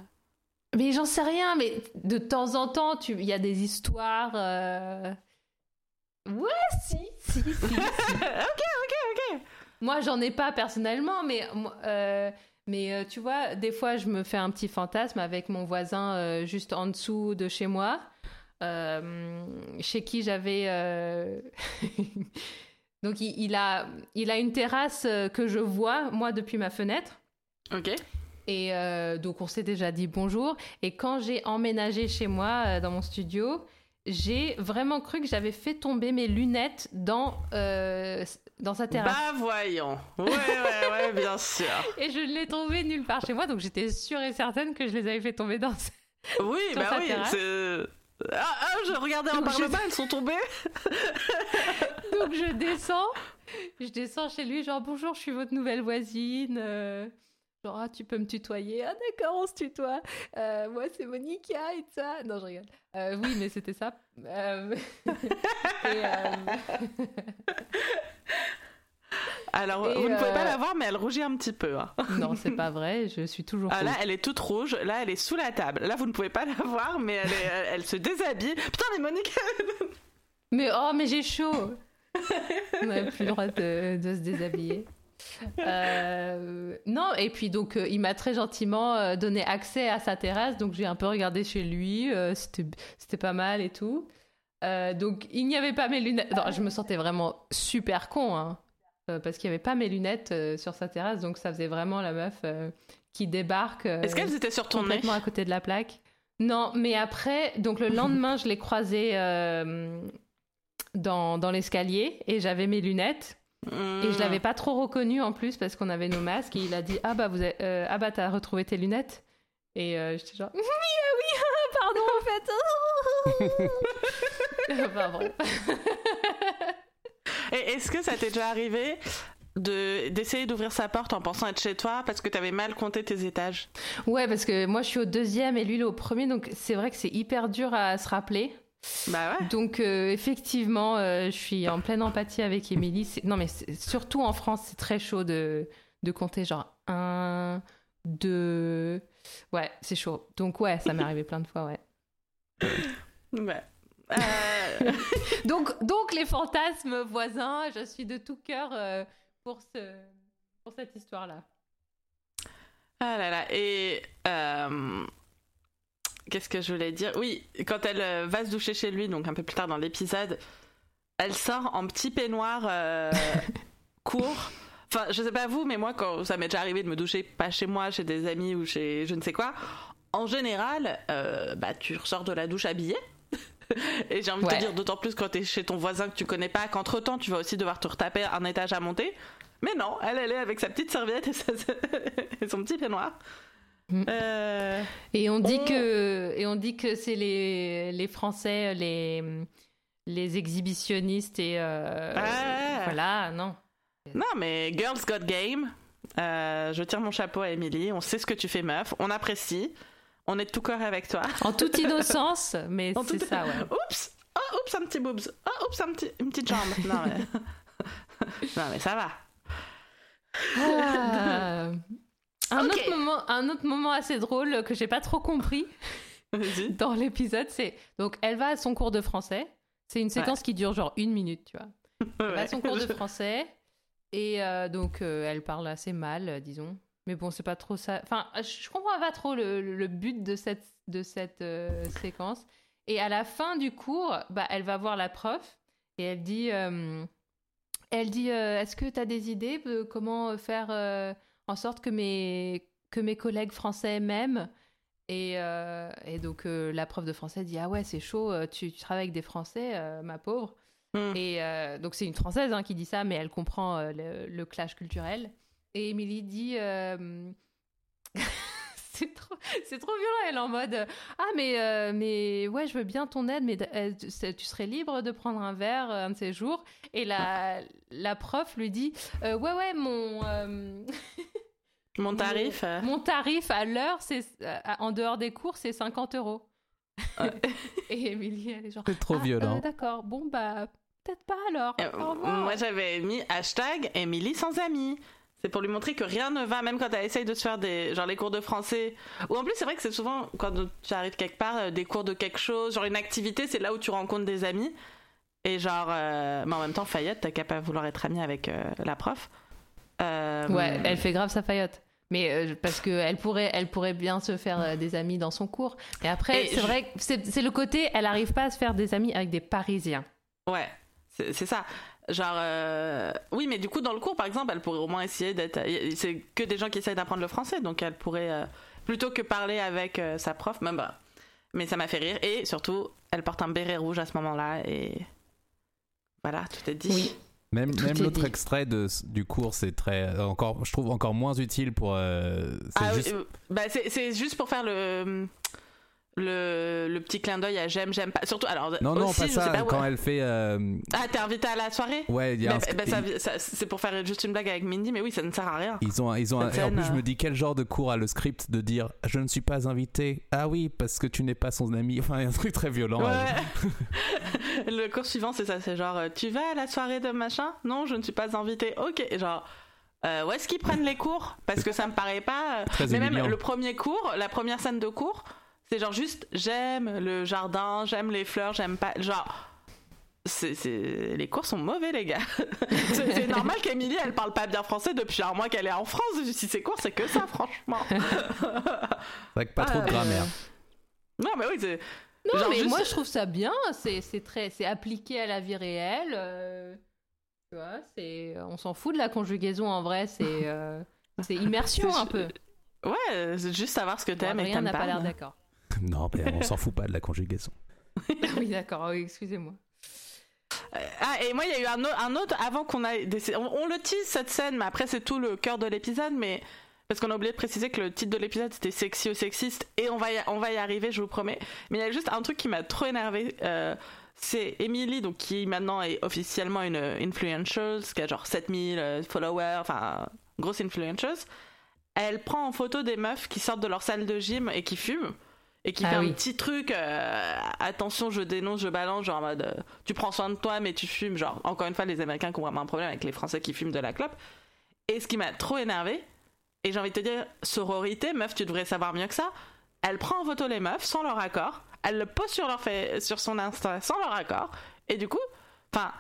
Mais j'en sais rien, mais de temps en temps, tu- il y a des histoires. euh, Ouais, si, si, si. si. (laughs) ok, ok, ok. Moi, j'en ai pas personnellement, mais, euh, mais euh, tu vois, des fois, je me fais un petit fantasme avec mon voisin euh, juste en dessous de chez moi, euh, chez qui j'avais. (laughs) Donc, il, il a, il a une terrasse euh, que je vois, moi, depuis ma fenêtre. Ok. Et euh, donc, on s'est déjà dit bonjour. Et quand j'ai emménagé chez moi, euh, dans mon studio, j'ai vraiment cru que j'avais fait tomber mes lunettes dans, euh, dans sa terrasse. Bah voyons. Ouais, ouais, ouais, bien sûr. (laughs) Et je ne l'ai trouvé nulle part chez moi, donc j'étais sûre et certaine que je les avais fait tomber dans. Oui, Sur bah sa oui. terrasse. c'est- Ah, ah, je regardais un Donc, je- parlement, elles sont tombées. (laughs) (laughs) Donc je descends, je descends chez lui, genre bonjour, je suis votre nouvelle voisine. euh, Genre, ah, tu peux me tutoyer. Ah, d'accord, on se tutoie. Euh, moi, c'est Monica et ça. Non, je rigole. Euh, oui, mais c'était ça. (laughs) Et, Alors, Et, vous ne pouvez euh, pas la voir, mais elle rougit un petit peu. hein. (laughs) Non, c'est pas vrai, je suis toujours. Ah, là, elle est toute rouge. Là, elle est sous la table. Là, vous ne pouvez pas la (laughs) voir, mais elle, est- elle, se déshabille. Putain, mais Monique (laughs) Mais oh, mais j'ai chaud On n'avait plus le droit de, de se déshabiller. Euh, non, et puis donc euh, il m'a très gentiment euh, donné accès à sa terrasse, donc j'ai un peu regardé chez lui, euh, c'était c'était pas mal et tout. Euh, donc il n'y avait pas mes lunettes. Non, je me sentais vraiment super con, hein, euh, parce qu'il n'y avait pas mes lunettes euh, sur sa terrasse, donc ça faisait vraiment la meuf euh, qui débarque. Est-ce qu'elles étaient sur ton nez? complètement à côté de la plaque. Non, mais après, donc le (laughs) lendemain, je l'ai croisé euh, dans, dans l'escalier et j'avais mes lunettes. Et je l'avais pas trop reconnu en plus parce qu'on avait nos masques. Et il a dit ah bah vous avez, ah bah t'as retrouvé tes lunettes. Et j'étais genre (laughs) oui ah oui (laughs) pardon en fait. Enfin est-ce que ça t'est déjà arrivé de d'essayer d'ouvrir sa porte en pensant être chez toi parce que t'avais mal compté tes étages? Ouais parce que moi je suis au deuxième et lui il est au premier donc c'est vrai que c'est hyper dur à se rappeler Bah ouais. Donc euh, effectivement, euh, je suis en pleine empathie avec Émilie. Non mais surtout en France, c'est très chaud de, de compter genre un, deux... Ouais, c'est chaud. Donc ouais, ça m'est arrivé plein de fois, ouais. Ouais. Euh, (laughs) Donc, donc les fantasmes voisins, je suis de tout cœur euh, pour, ce, pour cette histoire-là. Ah là là. Et euh, qu'est-ce que je voulais dire? Oui, quand elle va se doucher chez lui, donc un peu plus tard dans l'épisode, elle sort en petit peignoir (laughs) court. Enfin, je sais pas vous, mais moi, quand ça m'est déjà arrivé de me doucher pas chez moi, chez des amis ou chez je ne sais quoi, en général, bah tu ressors de la douche habillée. (laughs) Et j'ai envie de te dire, d'autant plus quand t'es chez ton voisin que tu connais pas, qu'entre temps tu vas aussi devoir te retaper un étage à monter. Mais non, elle, elle est avec sa petite serviette et, sa- (laughs) et son petit peignoir. Mm. Euh, Et on dit On- que, et on dit que c'est les, les Français, les, les exhibitionnistes et... euh, Ah. Voilà, non. Non, mais Girls Got Game. Euh, je tire mon chapeau à Emily. On sait ce que tu fais, meuf. On apprécie. On est de tout cœur avec toi. En toute innocence, mais c'est tout- ça, ouais. Oups! Oh, oups, un petit boobs. Oh, oups, un petit, une petite jambe. Non, mais... (laughs) non, mais ça va. Ah. Un, autre moment, un autre moment assez drôle que j'ai pas trop compris (laughs) dans l'épisode, c'est donc elle va à son cours de français. C'est une séquence qui dure genre une minute, tu vois. (laughs) Elle va à son cours de français et euh, donc euh, elle parle assez mal, euh, disons. Mais bon, c'est pas trop ça. Enfin, je comprends pas trop le, le but de cette, de cette euh, séquence. Et à la fin du cours, bah, elle va voir la prof et elle dit, euh, elle dit, euh, est-ce que tu as des idées de comment faire en sorte que mes, que mes collègues français m'aiment? Et, et donc la prof de français dit, ah ouais, c'est chaud, tu, tu travailles avec des Français, ma pauvre. Hmm. Et donc c'est une Française hein, qui dit ça, mais elle comprend le, le clash culturel. Et Émilie dit... euh, (laughs) c'est trop, c'est trop violent, elle est en mode Ah, mais, euh, mais ouais, je veux bien ton aide, mais euh, tu serais libre de prendre un verre euh, un de ces jours. Et la, la prof lui dit euh, Ouais, ouais, mon, euh, (laughs) Mon tarif. Mon tarif à l'heure, c'est euh, en dehors des cours, c'est 50 euros. (laughs) Et Émilie, elle est genre. C'est trop Ah, violent. euh, D'accord, bon bah peut-être pas alors. euh, Au moi, j'avais mis hashtag Émilie sans amis. C'est pour lui montrer que rien ne va, même quand elle essaye de se faire des, genre les cours de français. Ou en plus, c'est vrai que c'est souvent quand tu arrives quelque part, euh, des cours de quelque chose, genre une activité, c'est là où tu rencontres des amis. Et genre, euh, mais en même temps, Fayette, t'as qu'à pas vouloir être amie avec euh, la prof. Euh, Ouais, elle fait grave sa faillotte. Mais parce que elle pourrait, elle pourrait bien se faire des amis dans son cours. Et après, c'est je- vrai, que c'est le côté, elle arrive pas à se faire des amis avec des Parisiens. Ouais, c'est ça. Genre, euh, oui, mais du coup, dans le cours, par exemple, elle pourrait au moins essayer d'être. C'est que des gens qui essayent d'apprendre le français, donc elle pourrait, euh, plutôt que parler avec euh, sa prof, même bah, Mais ça m'a fait rire. Et surtout, elle porte un béret rouge à ce moment-là, et. Voilà, tout est dit. Oui. Même, l'autre extrait de, du cours, c'est très. euh, Encore, je trouve encore moins utile pour. euh, c'est Ah, juste. oui, euh, bah, c'est juste pour faire le. Le, le petit clin d'œil à j'aime, j'aime pas. Surtout, alors. non, non, aussi, pas ça. pas, quand ouais. elle fait. euh, Ah, t'es invité à la soirée? Ouais, il y a Bah, un sc- bah, ça- ça- c'est pour faire juste une blague avec Mindy, mais oui, ça ne sert à rien. Ils ont, ils ont, et en plus, je euh, me dis quel genre de cours a le script de dire je ne suis pas invité? Ah oui, parce que tu n'es pas son ami. Enfin, il y a un truc très violent. Ouais. là. (laughs) le cours suivant, c'est ça. C'est genre, euh, tu vas à la soirée de machin? Non, je ne suis pas invité. Ok. Genre, euh, où est-ce qu'ils prennent les cours? Parce que ça me paraît pas. euh, Très Mais même le premier cours, la première scène de cours, c'est genre juste j'aime le jardin, j'aime les fleurs, j'aime pas. Genre. C'est, c'est- Les cours sont mauvais, les gars. (laughs) c'est, c'est normal qu'Emilie, elle parle pas bien français depuis un mois qu'elle est en France. Si ses cours, c'est que ça, franchement. (laughs) Que pas trop de grammaire. non, mais oui, c'est. Non, Genre mais juste- moi je trouve ça bien. C'est c'est très, c'est appliqué à la vie réelle. euh, tu vois, c'est, on s'en fout de la conjugaison en vrai. C'est, euh, c'est (laughs) immersion un peu. Ouais, c'est juste savoir ce que Bon, t'aimes et t'aimes n'a pas. pas l'air d'accord. (laughs) Non, mais on s'en fout pas de la conjugaison. (laughs) oui, d'accord. Oui, excusez-moi. Ah, et moi, il y a eu un, au- un autre, avant qu'on aille. des- On, on le tease cette scène, mais après, c'est tout le cœur de l'épisode, mais. Parce qu'on a oublié de préciser que le titre de l'épisode c'était sexy ou sexiste, et on va, y, on va y arriver, je vous promets. Mais il y a juste un truc qui m'a trop énervé. euh, c'est Emily, donc qui maintenant est officiellement une influenceuse, qui a genre 7000 euh, followers, enfin, grosse influenceuse. Elle prend en photo des meufs qui sortent de leur salle de gym et qui fument. Et qui Ah fait oui. un petit truc, euh, attention, je dénonce, je balance, genre en mode, euh, tu prends soin de toi, mais tu fumes. Genre, encore une fois, les Américains qui ont vraiment un problème avec les Français qui fument de la clope. Et ce qui m'a trop énervé, et j'ai envie de te dire, sororité, meuf, tu devrais savoir mieux que ça. Elle prend en photo les meufs sans leur accord, elle le pose sur, leur fait, sur son Insta sans leur accord, et du coup, enfin,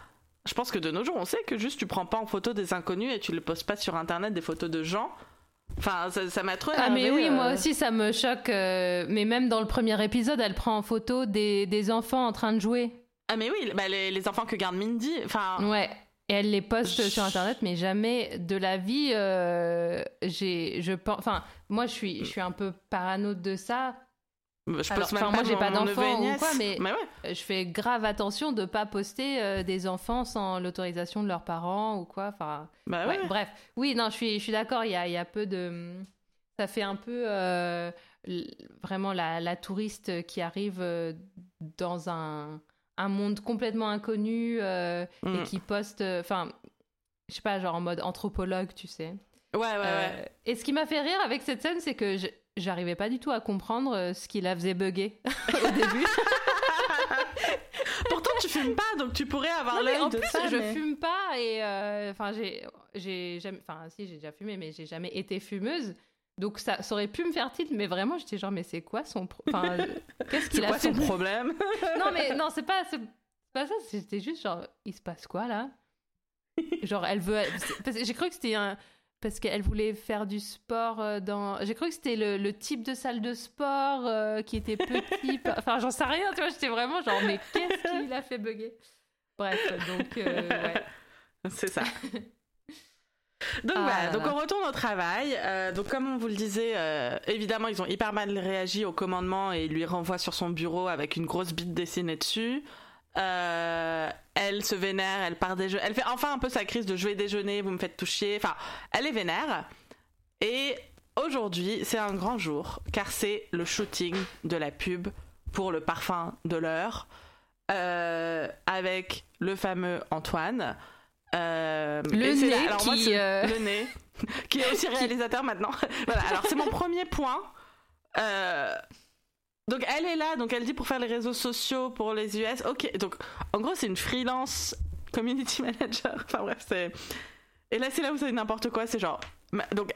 je pense que de nos jours, on sait que juste tu prends pas en photo des inconnus et tu le postes pas sur internet des photos de gens. Enfin, ça m'a trop. Ah mais oui, moi euh. aussi ça me choque. euh, mais même dans le premier épisode, elle prend en photo des, des enfants en train de jouer. Ah mais oui, bah, les, les enfants que garde Mindy, enfin, Ouais. Et elle les poste Je- sur internet, mais jamais de la vie. euh, j'ai, je pense. Enfin, moi, je suis, je suis un peu parano de ça. Je pense Alors, enfin, moi, j'ai pas mon d'enfant neveu et ou quoi, mais- ouais. Je fais grave attention de pas poster euh, des enfants sans l'autorisation de leurs parents ou quoi. Enfin, Bah ouais, ouais. bref. Oui, non, je suis, je suis d'accord. Il y a, il y a peu de. Ça fait un peu euh, vraiment la, la touriste qui arrive euh, dans un, un monde complètement inconnu euh, et Mm. qui poste. euh, Enfin, je sais pas, genre en mode anthropologue, tu sais. Ouais, ouais, ouais. Euh, et ce qui m'a fait rire avec cette scène, c'est que je- j'arrivais pas du tout à comprendre euh, ce qui la faisait bugger (laughs) au début. Pourtant, tu fumes pas, donc tu pourrais avoir l'œil en de plus, ça. je mais- fume pas et euh, enfin j'ai j'ai jamais enfin si j'ai déjà fumé mais j'ai jamais été fumeuse. Donc ça, ça aurait pu me faire tilt mais vraiment j'étais genre mais c'est quoi son enfin (laughs) qu'est-ce C'est qu'il a quoi fait son problème (laughs) Non mais non, c'est pas c'est pas ça, c'était juste genre il se passe quoi là? Genre elle veut c'est- parce que j'ai cru que c'était un parce qu'elle voulait faire du sport euh, dans j'ai cru que c'était le, le type de salle de sport euh, qui était petit (laughs) enfin j'en sais rien tu vois j'étais vraiment genre mais qu'est-ce qui l'a fait bugger? Bref donc euh, ouais (laughs) C'est ça. (laughs) Donc Ah voilà, là donc on retourne au travail. Euh, donc comme on vous le disait, euh, évidemment ils ont hyper mal réagi au commandement et ils lui renvoient sur son bureau avec une grosse bite dessinée dessus. Euh, elle se vénère, elle part déjeuner, elle fait enfin un peu sa crise de je vais déjeuner, vous me faites toucher. Enfin, elle est vénère. Et aujourd'hui, c'est un grand jour car c'est le shooting de la pub pour le parfum de l'heure euh, avec le fameux Antoine. Euh, Le et c'est nez là- alors moi, qui, c'est- euh, le nez qui est aussi (laughs) réalisateur maintenant. (laughs) voilà, alors c'est mon premier point. Donc elle est là, donc elle dit pour faire les réseaux sociaux pour les US. Ok, donc en gros c'est une freelance community (laughs) manager. Enfin bref, c'est. Et là c'est là où c'est n'importe quoi. C'est genre. Donc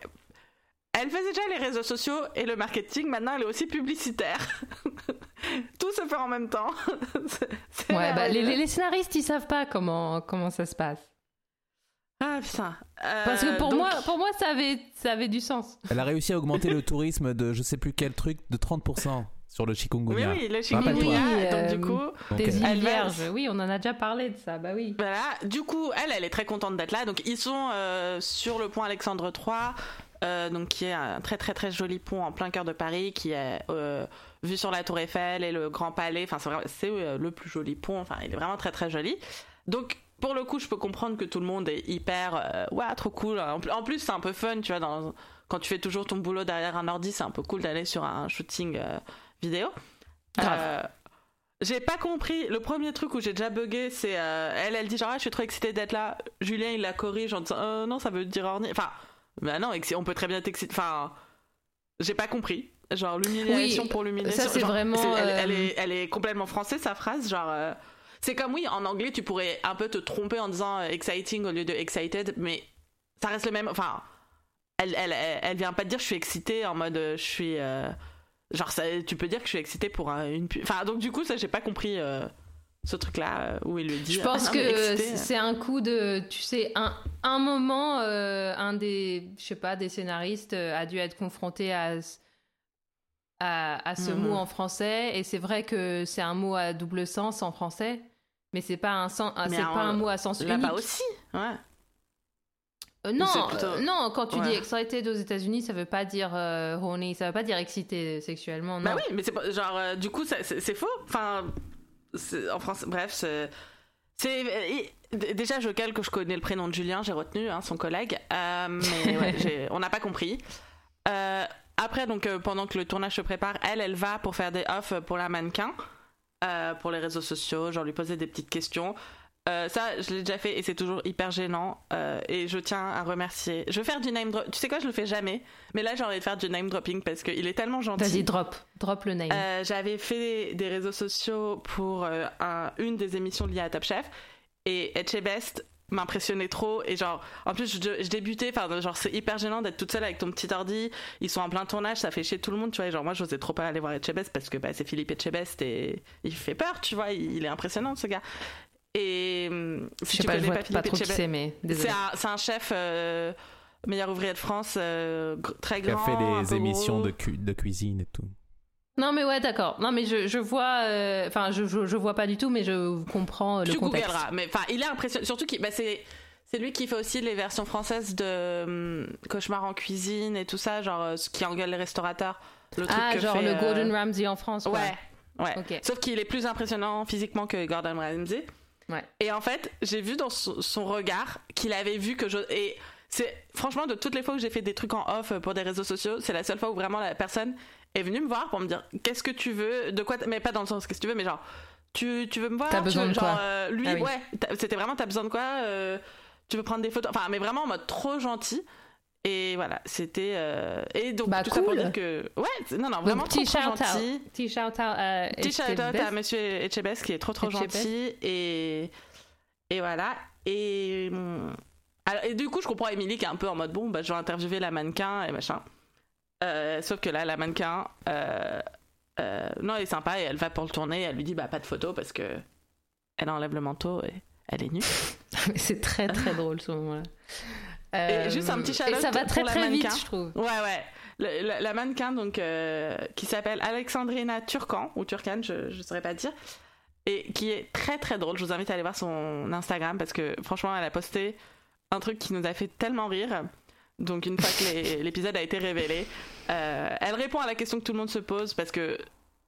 elle faisait déjà les réseaux sociaux et le marketing. Maintenant elle est aussi publicitaire. (laughs) Tout se fait en même temps. (laughs) C'est- c'est Ouais, bah, les, merveilleux. les- les scénaristes, ils savent pas comment, comment ça se passe. Ah putain. Euh, Parce que pour donc- moi, pour moi ça, avait, ça avait du sens. Elle a réussi à augmenter le tourisme de je sais plus quel truc de 30% sur le Oui, chikungunya. oui, le Rappelle-toi. chikungunya. Oui, donc euh, du coup. Donc, Des îles va- vierges, oui, on en a déjà parlé de ça, bah oui. Voilà, du coup, elle, elle est très contente d'être là. Donc, ils sont euh, sur le pont Alexandre III, euh, donc qui est un très très très joli pont en plein cœur de Paris, qui est euh, vu sur la Tour Eiffel et le Grand Palais. Enfin, c'est euh, le plus joli pont. Enfin, il est vraiment très très joli. Donc, pour le coup, je peux comprendre que tout le monde est hyper, euh, ouais, trop cool. En pl- en plus, c'est un peu fun, tu vois, dans, quand tu fais toujours ton boulot derrière un ordi, c'est un peu cool d'aller sur un shooting euh, vidéo. Euh, j'ai pas compris. Le premier truc où j'ai déjà bugué, c'est euh, elle, elle dit genre ah, je suis trop excitée d'être là. Julien il la corrige en disant euh, non ça veut dire orni. Enfin, bah non, on peut très bien t'exciter. Enfin, j'ai pas compris. Genre l'humiliation Oui, pour l'humiliation. ça, c'est vraiment, elle, elle est, elle est complètement française sa phrase. Genre c'est comme oui en anglais tu pourrais un peu te tromper en disant exciting au lieu de excited, mais ça reste le même. Enfin, elle, elle, elle, vient pas te dire je suis excitée en mode je suis. Genre, ça, tu peux dire que je suis excitée pour un- une. Enfin, donc du coup, ça, j'ai pas compris euh, ce truc-là euh, où il le dit. Je ah, pense non, mais que euh. c'est un coup de, tu sais, un, un moment, euh, un des, je sais pas, des scénaristes a dû être confronté à, ce- à, à ce Mhm. mot en français, et c'est vrai que c'est un mot à double sens en français, mais c'est pas un sens, c'est pas un mot à sens unique. Là-bas aussi, ouais. Euh, non, plutôt- euh, non, quand tu dis Ouais. excited aux États-Unis, ça veut pas dire euh, horny, ça veut pas dire excité sexuellement. Non. Bah oui, mais c'est pas- genre, euh, du coup, c'est faux. Enfin, en France, bref, c'est. Déjà, je que je connais le prénom de Julien, j'ai retenu hein, son collègue, mais (laughs) ouais, on n'a pas compris. Après, donc, pendant que le tournage se prépare, elle, elle va pour faire des offs pour la mannequin, pour les réseaux sociaux, genre lui poser des petites questions. Euh, ça, je l'ai déjà fait et c'est toujours hyper gênant. euh, et je tiens à remercier. Je vais faire du name drop. Tu sais quoi, je le fais jamais. Mais là, j'ai envie de faire du name dropping parce qu'il est tellement gentil. Vas-y, drop, drop le name. Euh, J'avais fait des réseaux sociaux pour un- une des émissions liées à Top Chef et Etchebest m'impressionnait trop et genre en plus je, je débutais enfin genre c'est hyper gênant d'être toute seule avec ton petit ordi ils sont en plein tournage ça fait chier tout le monde tu vois et genre moi j'osais trop pas aller voir Etchebest parce que bah, c'est Philippe Etchebest et il fait peur tu vois il, il est impressionnant ce gars et je si sais tu pas, je vois pas trop qui c'est, mais désolé. c'est un, c'est un chef euh, meilleur ouvrier de France euh, gr- très qui a grand fait peu émissions de, cu- de cuisine et tout. Non mais ouais d'accord. Non mais je, je vois, euh, enfin je, je, je vois pas du tout, mais je comprends euh, le tu contexte. googleras mais enfin il est impressionnant surtout qu'il bah, c'est c'est lui qui fait aussi les versions françaises de hum, Cauchemar en cuisine et tout ça genre euh, ce qui engueule les restaurateurs le truc Ah que genre fait, le euh, Gordon Ramsay en France. Quoi. ouais sauf qu'il est plus impressionnant physiquement que Gordon Ramsay Ouais. et en fait j'ai vu dans son, son regard qu'il avait vu que je et c'est franchement de toutes les fois que j'ai fait des trucs en off pour des réseaux sociaux c'est la seule fois où vraiment la personne est venue me voir pour me dire qu'est-ce que tu veux de quoi mais pas dans le sens qu'est-ce que tu veux mais genre tu, tu veux me voir T'as tu besoin veux- de genre, quoi? euh, lui Ah oui. ouais c'était vraiment t'as besoin de quoi euh, tu veux prendre des photos? Enfin mais vraiment en mode trop gentil et voilà c'était euh, et donc Bah, tout ça pour cool. dire que ouais non non Donc, vraiment trop, petit trop shout gentil. out, petit shout out à Petit shout out à Monsieur Etchebest qui est trop trop gentil. Et et voilà. Et alors, et du coup je comprends Émilie qui est un peu en mode bon bah je vais interviewer la mannequin et machin. Euh, sauf que là la mannequin euh, euh, non elle est sympa et elle va pour le tourner. Elle lui dit bah pas de photo parce que elle enlève le manteau et elle est nue. (laughs) C'est très très drôle ce moment-là. Et juste un petit Et ça va très très vite, mannequin. je trouve. ouais ouais. Le- la, la mannequin donc euh, qui s'appelle Alexandrina Turcan ou Turcan je je saurais pas dire et qui est très très drôle. Je vous invite à aller voir son Instagram parce que franchement elle a posté un truc qui nous a fait tellement rire. Donc une fois que (laughs) l'épisode a été révélé euh, elle répond à la question que tout le monde se pose parce que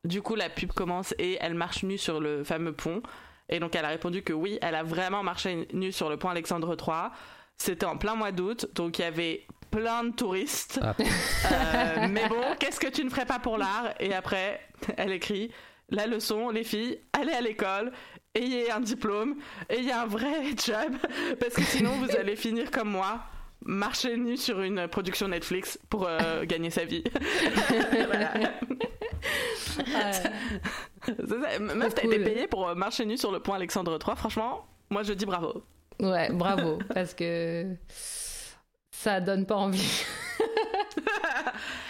du coup la pub commence et elle marche nue sur le fameux pont. Et donc elle a répondu que oui elle a vraiment marché nue sur le pont Alexandre III c'était en plein mois d'août donc il y avait plein de touristes Ah. euh, mais bon, qu'est-ce que tu ne ferais pas pour l'art? Et après, elle écrit la leçon, les filles, allez à l'école, ayez un diplôme, ayez un vrai (laughs) job, parce que sinon vous allez finir comme moi marcher nu sur une production Netflix pour euh, (laughs) gagner sa vie. Voilà. (laughs) Ouais. Meuf, t'as Cool. été payée pour euh, marcher nu sur le pont Alexandre III. Franchement, moi je dis bravo. Ouais, bravo, parce que ça donne pas envie.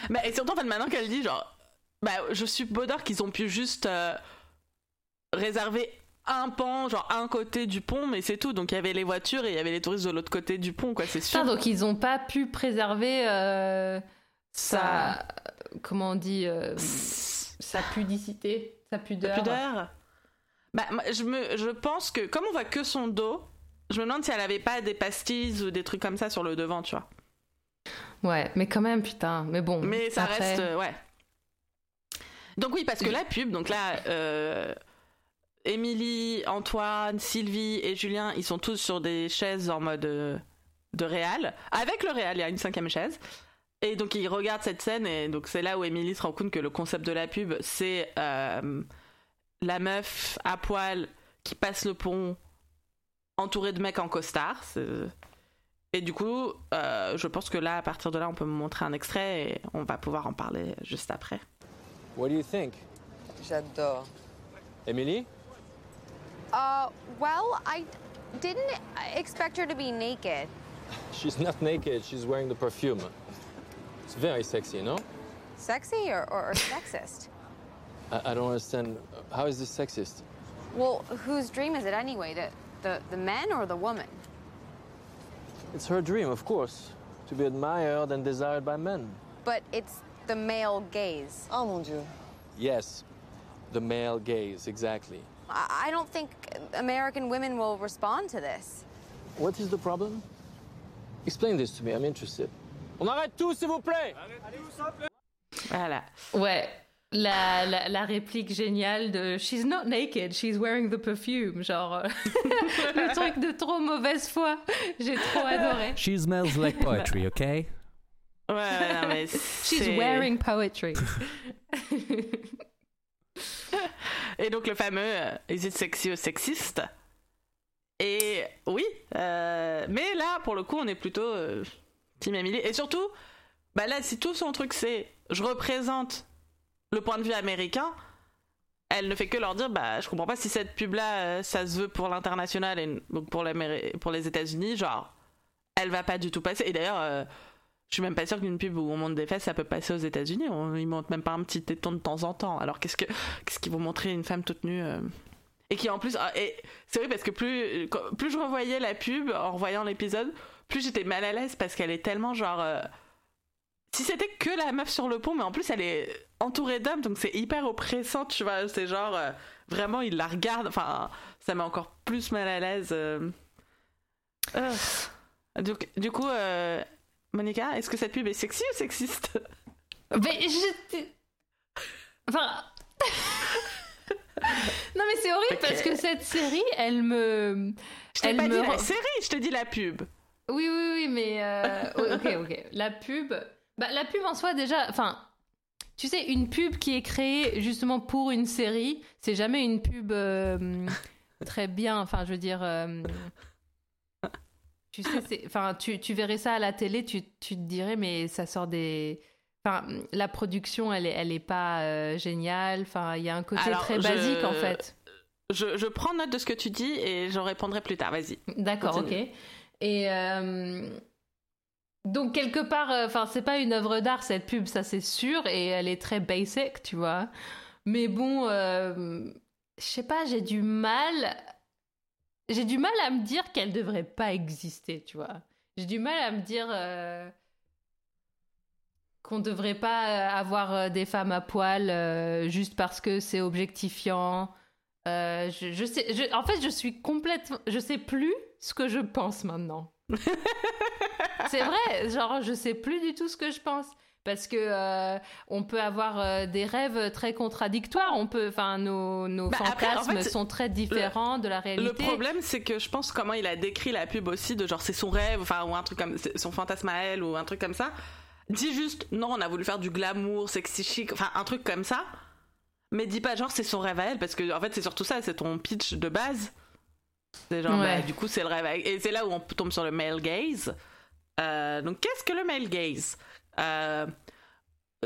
Mais (laughs) et surtout, en fait, maintenant qu'elle dit, genre, bah, je suis bodard qu'ils ont pu juste euh, réserver un pan, genre un côté du pont, mais c'est tout. Donc il y avait les voitures et il y avait les touristes de l'autre côté du pont, quoi, c'est sûr. Putain, donc ils ont pas pu préserver euh, sa. Comment on dit euh, Sa pudicité, sa pudeur. pudeur. Bah, je, me, je pense que, comme on voit que son dos, je me demande si elle avait pas des pastilles ou des trucs comme ça sur le devant, tu vois. Ouais, mais quand même, putain. Mais bon. Mais ça après- reste. euh, ouais. Donc, oui, parce que la pub, donc là, euh, Émilie, Antoine, Sylvie et Julien, ils sont tous sur des chaises en mode euh, de réal. Avec le réal, il y a une cinquième chaise. Et donc, ils regardent cette scène, et donc c'est là où Émilie se rend compte que le concept de la pub, c'est euh, la meuf à poil qui passe le pont entourée de mecs en costard. Et du coup, euh, je pense que là, à partir de là, on peut me montrer un extrait et on va pouvoir en parler juste après. What do you think? J'adore. Emily? Uh, well, I didn't expect her to be naked. She's not naked, she's wearing the perfume. It's very sexy, no? Sexy or, or, or sexist? I, I don't understand. How is this sexist? Well, whose dream is it anyway? The, the, the men or the woman? It's her dream, of course, to be admired and desired by men. But it's the male gaze. Oh mon dieu. Yes, the male gaze, exactly. I, I don't think American women will respond to this. What is the problem? Explain this to me, I'm interested. On arrête tout, s'il vous plaît! Voilà. Ouais. La, la, la réplique géniale de She's not naked, she's wearing the perfume. Genre, euh, (laughs) le truc de trop mauvaise foi. J'ai trop adoré. She smells like (laughs) poetry, okay? Ouais, non, mais She's wearing poetry. (laughs) Et donc le fameux euh, Is it sexy ou sexiste? Et oui, euh, mais là, pour le coup, on est plutôt euh, Team Emily. Et surtout, bah là, si tout son truc c'est je représente le point de vue américain, elle ne fait que leur dire bah je comprends pas si cette pub là ça se veut pour l'international et donc pour, les États-Unis, genre elle va pas du tout passer. Et d'ailleurs, euh, je suis même pas sûre qu'une pub où on monte des fesses ça peut passer aux États-Unis. On, ils montent même pas un petit téton de temps en temps. Alors qu'est-ce que qu'est-ce qu'ils vont montrer une femme toute nue euh, et qui en plus ah, c'est vrai parce que plus plus je revoyais la pub en revoyant l'épisode, plus j'étais mal à l'aise parce qu'elle est tellement genre euh, si c'était que la meuf sur le pont, mais en plus elle est entourée d'hommes, donc c'est hyper oppressant, tu vois. C'est genre euh, vraiment il la regarde, enfin ça met encore plus mal à l'aise. euh. Euh. Donc, du coup, Monica, est-ce que cette pub est sexy ou sexiste? Mais je. Enfin. (laughs) non, mais c'est horrible parce que cette série, elle me. Je t'ai pas me dit la série, je te dis la pub. Oui, oui, oui, mais. euh, ok, ok. La pub. Bah, la pub en soi, déjà. Enfin. Tu sais, une pub qui est créée justement pour une série, c'est jamais une pub euh, très bien. Enfin, je veux dire. euh, tu sais, enfin, tu, tu verrais ça à la télé, tu, tu te dirais, mais ça sort des. Enfin, la production, elle est, elle est pas euh, géniale. Enfin, il y a un côté Alors, très je- basique en fait. Je, je prends note de ce que tu dis et j'en répondrai plus tard. Vas-y. D'accord, ok. Et euh, donc quelque part, euh, enfin c'est pas une œuvre d'art cette pub, ça c'est sûr, et elle est très basic, tu vois. Mais bon, euh, je sais pas, j'ai du mal, j'ai du mal à me dire qu'elle devrait pas exister, tu vois. J'ai du mal à me dire euh, qu'on devrait pas avoir des femmes à poil juste parce que c'est objectifiant. Je, sais, en fait, je suis complètement, je sais plus ce que je pense maintenant. (laughs) c'est vrai, genre je sais plus du tout ce que je pense parce que euh, on peut avoir euh, des rêves très contradictoires. On peut, enfin, nos, nos Bah, après, en fantasmes fait, sont très différents de la réalité. Le problème, c'est que je pense comment il a décrit la pub aussi, de genre c'est son rêve, enfin, ou un truc comme son fantasme à elle, ou un truc comme ça. Dis juste, non, on a voulu faire du glamour, sexy chic, enfin, un truc comme ça. Mais dis pas genre c'est son rêve à elle, parce que en fait, c'est surtout ça, c'est ton pitch de base. C'est genre, Ouais. bah, du coup, c'est le rêve. Et c'est là où on tombe sur le male gaze. Euh, donc, qu'est-ce que le male gaze? Euh,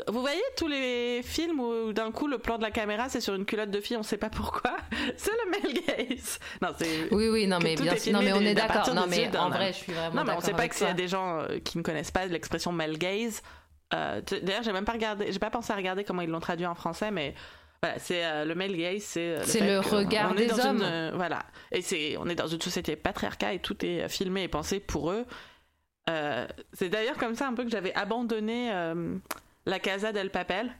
Vous voyez tous les films où d'un coup le plan de la caméra c'est sur une culotte de fille, on sait pas pourquoi? (laughs) C'est le male gaze. Non, c'est. Oui, oui, non, mais bien sûr. Non, filmé mais on est d'accord. Non, mais en homme. vrai, je suis vraiment. Non, mais on sait pas que s'il y a des gens euh, qui ne connaissent pas l'expression male gaze. Euh, D'ailleurs, j'ai même pas regardé, j'ai pas pensé à regarder comment ils l'ont traduit en français, mais voilà, c'est euh, le male gaze, c'est euh, le regard on des hommes. une, euh, voilà, et c'est on est dans une société patriarcat et tout est filmé et pensé pour eux. Euh, c'est d'ailleurs comme ça un peu que j'avais abandonné la Casa del Papel.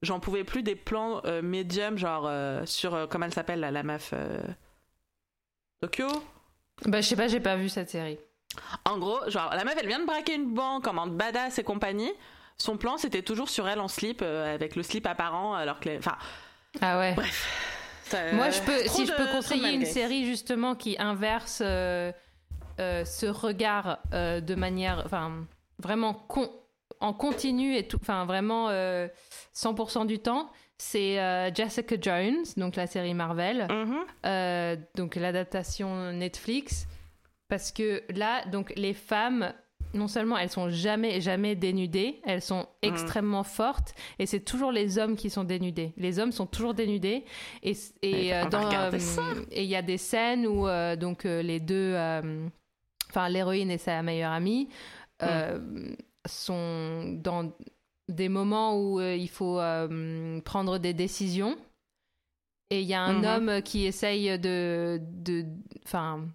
J'en pouvais plus des plans médiums, genre sur comment elle s'appelle la meuf Tokyo? Bah, je sais pas, j'ai pas vu cette série. En gros, genre, la meuf, elle vient de braquer une banque en mode badass et compagnie. Son plan, c'était toujours sur elle en slip, euh, avec le slip apparent, alors que. Enfin. Ah ouais. ça- Moi, je peux, si je peux conseiller une série justement qui inverse euh, euh, ce regard de manière, enfin, vraiment con- en continu et tout, enfin, vraiment euh, 100% du temps, c'est euh, Jessica Jones, donc la série Marvel, Mhm. euh, donc l'adaptation Netflix, parce que là, donc les femmes. Non seulement elles sont jamais jamais dénudées, elles sont extrêmement fortes et c'est toujours les hommes qui sont dénudés. Les hommes sont toujours dénudés et et euh, dans euh, et il y a des scènes où euh, donc les deux enfin l'héroïne et sa meilleure amie euh, sont dans des moments où il faut prendre des décisions et il y a un Mhm. homme qui essaye de de enfin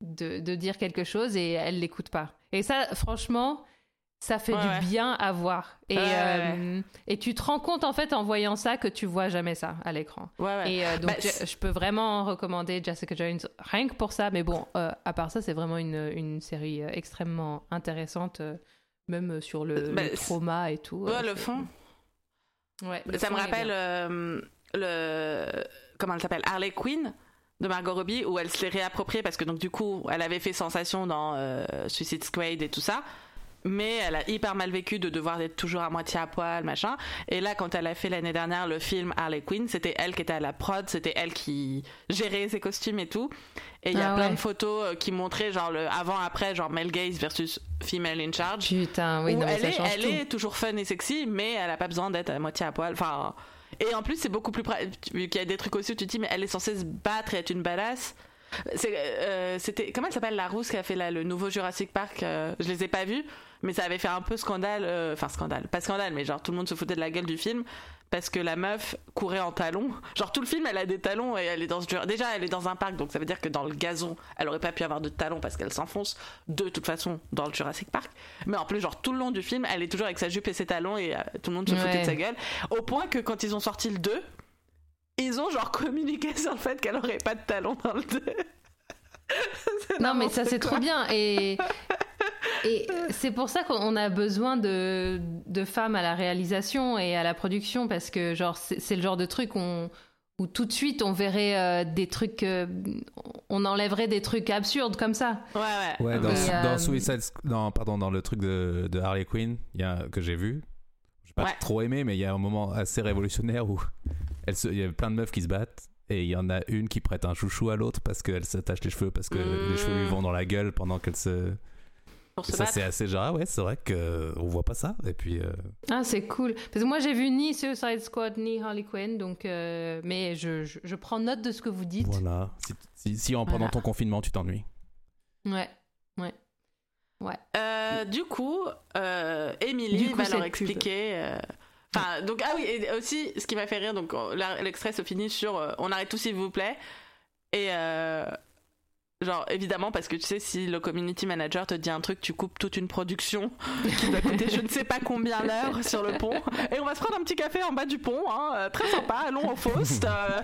de, de dire quelque chose et elle l'écoute pas et ça franchement ça fait Ouais, du ouais. bien à voir et Ouais, euh, et tu te rends compte en fait en voyant ça que tu vois jamais ça à l'écran et euh, donc, Bah, je, c'est- je peux vraiment recommander Jessica Jones rien que pour ça. Mais bon, euh, à part ça, c'est vraiment une, une série extrêmement intéressante, même sur le, Bah, le trauma et tout. Ouais, le fond. Ouais, le Ça me fond rappelle le. Comment elle s'appelle? Harley Quinn de Margot Robbie, où elle se l'est réappropriée parce que donc du coup, elle avait fait sensation dans euh, Suicide Squad et tout ça. Mais elle a hyper mal vécu de devoir être toujours à moitié à poil, machin. Et là, quand elle a fait l'année dernière le film Harley Quinn, c'était elle qui était à la prod, c'était elle qui gérait ses costumes et tout. Et il y a Ah plein de photos euh, qui montraient genre le avant-après, genre male gaze versus female in charge. Putain, oui, Où non, mais elle ça est, change elle tout. est toujours fun et sexy, mais elle a pas besoin d'être à moitié à poil. Enfin, et en plus, c'est beaucoup plus pra- vu qu'il y a des trucs aussi où tu te dis, mais elle est censée se battre et être une badass. Euh, c'était comment elle s'appelle la rousse qui a fait là, le nouveau Jurassic Park euh, Je les ai pas vus, mais ça avait fait un peu scandale. euh, Enfin scandale, pas scandale, mais genre tout le monde se foutait de la gueule du film parce que la meuf courait en talons. Genre tout le film, elle a des talons et elle est dans ce- déjà elle est dans un parc, donc ça veut dire que dans le gazon, elle aurait pas pu avoir de talons parce qu'elle s'enfonce de toute façon dans le Jurassic Park. Mais en plus, genre tout le long du film, elle est toujours avec sa jupe et ses talons et euh, tout le monde se foutait de sa gueule. Au point que quand ils ont sorti le 2, ils ont genre (laughs) communiqué sur le fait qu'elle aurait pas de talons dans le 2. (laughs) C'est Non, mais ça, c'est trop bien. Et, (laughs) et c'est pour ça qu'on a besoin de, de femmes à la réalisation et à la production, parce que, genre, c'est le genre de truc où, on- où tout de suite on verrait euh, des trucs. euh, on enlèverait des trucs absurdes comme ça. Ouais, ouais. Ouais, dans, euh, Suicide non, pardon, dans le truc de, de Harley Quinn, il y a, que j'ai vu, j'ai pas Ouais. trop aimé, mais il y a un moment assez révolutionnaire où il y a plein de meufs qui se battent et il y en a une qui prête un chouchou à l'autre parce qu'elle s'attache les cheveux parce que Mmh. les cheveux lui vont dans la gueule pendant qu'elle se. Pour Et se ça battre. c'est assez genre ah ouais c'est vrai que on voit pas ça et puis euh, Ah, c'est cool. Parce que moi, j'ai vu ni Suicide Squad ni Harley Quinn, donc. euh, mais je, je, je prends note de ce que vous dites. voilà si, si, si en pendant Voilà. ton confinement tu t'ennuies Ouais, ouais. Ouais. Euh, du coup, euh, coup, va leur expliquer. euh, Enfin, donc ah oui, et aussi ce qui m'a fait rire, donc l'extrait se finit sur euh, on arrête tout s'il vous plaît et euh, genre évidemment parce que tu sais si le community manager te dit un truc, tu coupes toute une production qui doit coûter je ne sais pas combien d'heures sur le pont et on va se prendre un petit café en bas du pont, hein, euh, très sympa, allons au Faust, euh,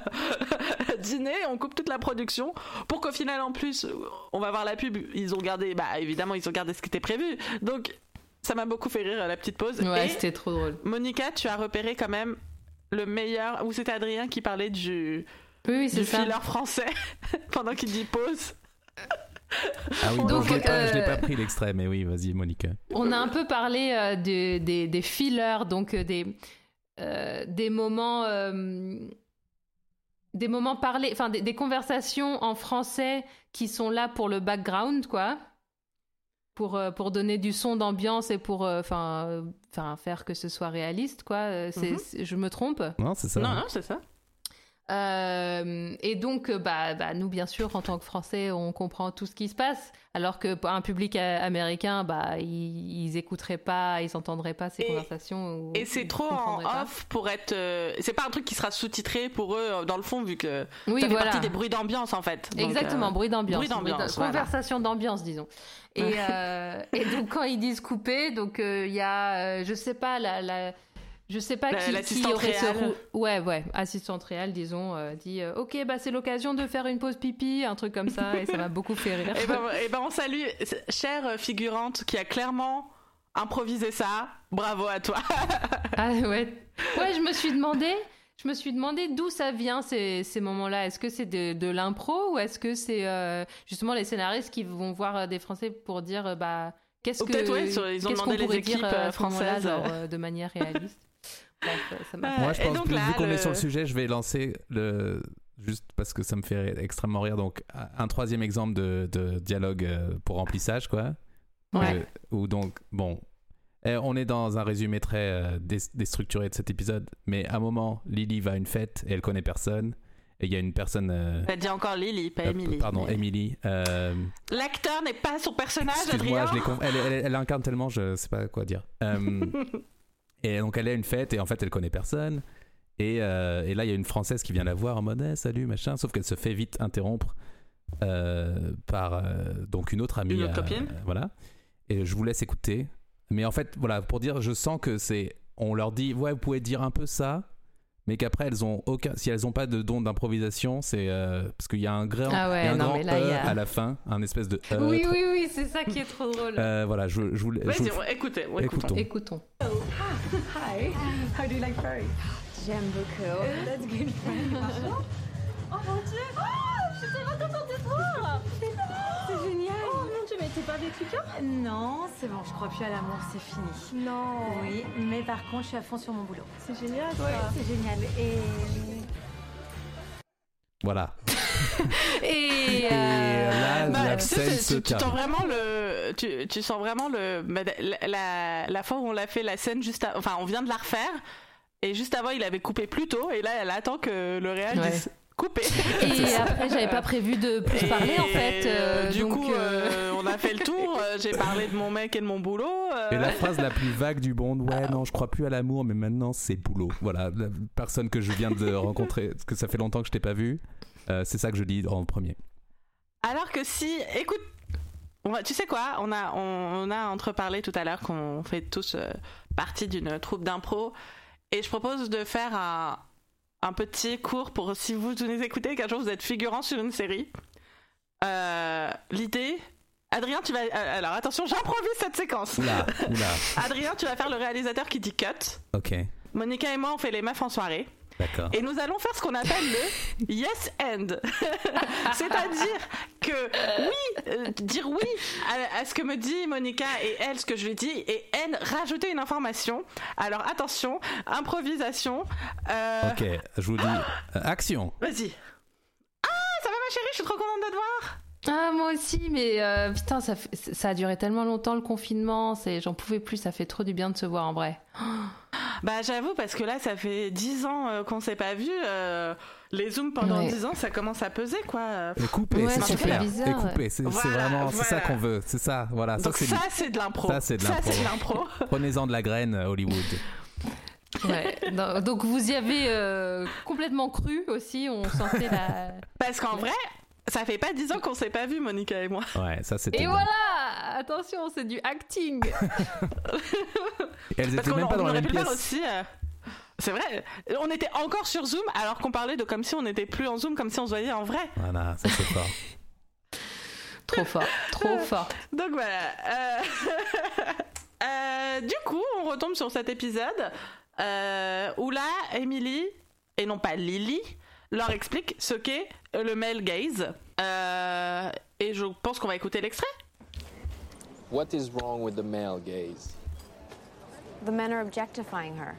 (laughs) dîner, on coupe toute la production pour qu'au final en plus on va voir la pub, ils ont gardé, bah évidemment ils ont gardé ce qui était prévu, donc ça m'a beaucoup fait rire la petite pause. Ouais, c'était trop drôle. Monica, tu as repéré quand même le meilleur, ou c'était Adrien qui parlait du, Oui, oui, c'est du ça. filler français (laughs) pendant qu'il dit pause? Ah oui Donc, pas, je l'ai euh, pas pris l'extrait mais oui vas-y Monica On a un peu parlé euh, de- des, des fillers, donc euh, des, euh, des moments. euh, des moments parlés, enfin des, des conversations en français qui sont là pour le background, quoi. pour, euh, pour donner du son d'ambiance et pour euh, enfin euh, enfin faire que ce soit réaliste, quoi. Euh, Mhm. Je me trompe? Non, c'est ça. Non, non, c'est ça. Euh, et donc, euh, bah, bah, nous, bien sûr, en tant que Français, on comprend tout ce qui se passe, alors que pour un public euh, américain, bah, ils, ils écouteraient pas, ils entendraient pas ces Et- conversations. ou- Et c'est trop en pas. off pour être. euh, c'est pas un truc qui sera sous-titré pour eux dans le fond, vu que Oui, ça fait voilà. partie des bruits d'ambiance en fait. Donc, Exactement, euh, bruit d'ambiance. bruit d'ambiance, voilà. Conversation d'ambiance, disons. Et, (laughs) et donc, quand ils disent couper, donc il y a, je sais pas, la. la je sais pas La- qui, qui l'assistante aurait ce réelle. rou- Ouais, ouais, assistante réelle, disons, euh, dit euh, Ok, bah c'est l'occasion de faire une pause pipi, un truc comme ça, et ça m'a beaucoup fait rire. Et ben, (laughs) eh ben, on salue chère figurante qui a clairement improvisé ça. Bravo à toi. (laughs) Ah ouais. Ouais, je me suis demandé, je me suis demandé d'où ça vient ces, ces moments-là. Est-ce que c'est de, de l'impro ou est-ce que c'est euh, justement les scénaristes qui vont voir des Français pour dire bah qu'est-ce que ouais, sur- ils ont qu'est-ce demandé qu'on les équipes, dire françaises. genre, de manière réaliste? Bref, ça m'a Ouais. Moi, je Et pense donc que là, vu qu'on le- est sur le sujet, je vais lancer le juste parce que ça me fait extrêmement rire. Donc, un troisième exemple de, de dialogue euh, pour remplissage, quoi. Ouais. Euh, Où donc, bon, eh, on est dans un résumé très euh, dé- déstructuré de cet épisode, mais à un moment, Lily va à une fête et elle connaît personne. Et il y a une personne. euh, T'as dit encore Lily, pas euh, Emily. Pardon, Mais- Emily. euh, L'acteur n'est pas son personnage, Excuse-moi, Adrien. je l'ai conf- elle, elle- elle incarne tellement, je sais pas quoi dire. Euh, (laughs) et donc elle est à une fête et en fait elle connaît personne. Et, euh, et là il y a une française qui vient la voir en mode Eh, salut machin, sauf qu'elle se fait vite interrompre euh, par euh, donc une autre amie. Une autre copine. voilà. Et je vous laisse écouter. Mais en fait voilà pour dire, je sens que c'est, on leur dit ouais vous pouvez dire un peu ça. Mais qu'après elles ont aucun, si elles ont pas de don d'improvisation, c'est euh, parce qu'il y a un grand, Ah ouais, y a un non, grand mais là, E a- à la fin, un espèce de E Oui, oui, oui, c'est ça qui est trop drôle. euh, voilà, je, je vous, je vous- écoutez, on- écoutons. Écoutons. Hi. How do you like furry? J'aime beaucoup. That's good. (laughs) oh mon dieu! Oh, je suis tellement contente de te voir! C'est génial! T'es pas avec Lucas? Non, c'est bon, je crois plus à l'amour, c'est fini. Non! Oui, mais par contre, je suis à fond sur mon boulot. C'est génial ça! Ouais, c'est génial. Et Voilà. (laughs) Et, Et là, Bah, la tu, sais, scène c'est- se tu, tu calme. sens vraiment le, tu, tu sens vraiment le, la, la, la fois où on l'a fait la scène juste, à- enfin, on vient de la refaire et juste avant il avait coupé plus tôt et là elle attend que le réel Ouais. dise couper. et après, j'avais pas prévu de plus Et, parler en fait. euh, du donc, coup, euh, euh, on a fait le tour. euh, J'ai parlé de mon mec et de mon boulot. euh, Et la phrase la plus vague du monde, ouais, non, je crois plus à l'amour, mais maintenant c'est boulot. Voilà, la personne que je viens de rencontrer, parce que ça fait longtemps que je t'ai pas vu, euh, c'est ça que je dis en premier. Alors que si, écoute, on va- tu sais quoi, on a, on, on a entreparlé tout à l'heure qu'on fait tous euh, partie d'une troupe d'impro, et je propose de faire un, un petit cours pour si vous nous écoutez, qu'un jour vous êtes figurant sur une série. Euh, L'idée, Adrien, tu vas, euh, alors attention, j'improvise cette séquence. Oula, oula, (laughs) Adrien, tu vas faire le réalisateur qui dit cut. ok, Monica et moi, on fait les meufs en soirée. Et nous allons faire ce qu'on appelle le (laughs) yes and. (laughs) C'est-à-dire que oui, euh, dire oui à, à ce que me dit Monica et elle, ce que je lui dis, et elle, rajouter une information. Alors attention, improvisation. Euh, Ok, je vous dis, (gasps) action. Vas-y. Ah, ça va ma chérie, je suis trop contente de te voir. Ah, moi aussi, mais euh, putain, ça, fait- ça a duré tellement longtemps le confinement, c'est, j'en pouvais plus, ça fait trop du bien de se voir en vrai. (gasps) Bah j'avoue, parce que là, ça fait 10 ans euh, qu'on s'est pas vu. euh, les zooms pendant Ouais. 10 ans, ça commence à peser, quoi. Et couper, Ouais, c'est super. bizarre, Et couper, c'est Voilà, vraiment, c'est ça qu'on veut, c'est ça, voilà. Ça Donc c'est ça, c'est de l'impro. Ça, c'est de l'impro. (laughs) Prenez-en de la graine, Hollywood. Ouais. Donc vous y avez euh, complètement cru aussi, on sentait la. Parce qu'en vrai, ça fait pas 10 ans qu'on s'est pas vu, Monica et moi. Ouais, ça c'était. Et bon. voilà Attention, c'est du acting Et (laughs) (laughs) elles Parce étaient qu'on même pas on dans la aurait même pu le faire pièce. aussi. euh, C'est vrai, on était encore sur Zoom alors qu'on parlait de comme si on n'était plus en Zoom, comme si on se voyait en vrai. Voilà, ça c'est fort. (laughs) Trop fort, trop fort. Donc voilà. euh, euh, du coup, on retombe sur cet épisode euh, où là, Emily, et non pas Lily, leur explique ce qu'est euh, le male gaze. Euh, et je pense qu'on va écouter l'extrait. What is wrong with the male gaze? The men are objectifying her.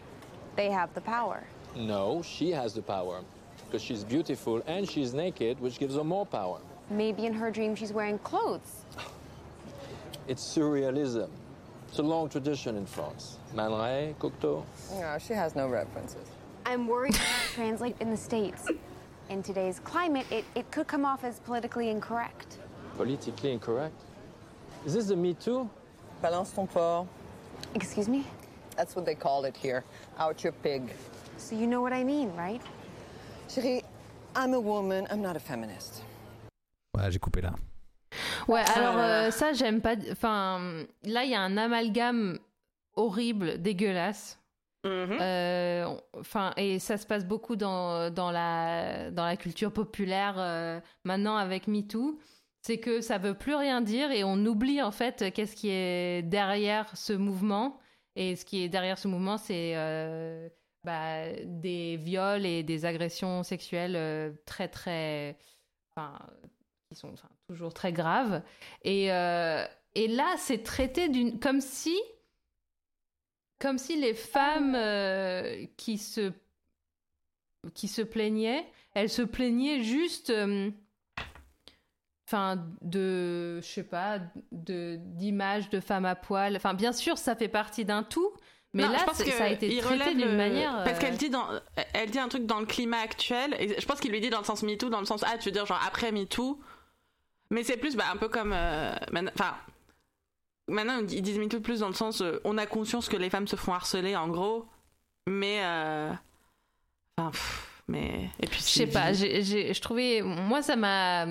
They have the power. No, she has the power. Because she's beautiful and she's naked, which gives her more power. Maybe in her dream she's wearing clothes. It's surrealism. It's a long tradition in France. Man Ray, Cocteau. No, she has no references. I'm worried it won't translate in the States. In today's climate, it, it could come off as politically incorrect. Politically incorrect? Is this the Me Too? Balance ton porc. Excuse me? That's what they call it here. Out your pig. So you know what I mean, right? Chérie, I'm a woman, I'm not a feminist. Ouais, j'ai coupé là. Ouais, Ah alors euh, ça, j'aime pas. Enfin, là, il y a un amalgame horrible, dégueulasse. Mhm. Euh, et ça se passe beaucoup dans, dans, la, dans la culture populaire euh, maintenant avec MeToo. C'est que ça veut plus rien dire et on oublie en fait qu'est-ce qui est derrière ce mouvement. Et ce qui est derrière ce mouvement, c'est euh, bah, des viols et des agressions sexuelles très très. Enfin, qui sont toujours très graves. Et, et là, c'est traité d'une. Comme si. Comme si les femmes euh, qui se. qui se plaignaient, elles se plaignaient juste. euh, Enfin, de. Je sais pas, de d'images de femmes à poil. Enfin, bien sûr, ça fait partie d'un tout. Mais Non, là, je pense que ça a été traité d'une manière. Parce euh, qu'elle dit, dans, elle dit un truc dans le climat actuel, et je pense qu'il lui dit dans le sens MeToo, dans le sens, ah, tu veux dire genre après MeToo? Mais c'est plus bah, un peu comme. euh, maintenant- ils disent MeToo plus dans le sens, euh, on a conscience que les femmes se font harceler, en gros. Mais. euh, Enfin. pff, mais. Et puis. Je sais pas, je trouvais. Moi, ça m'a.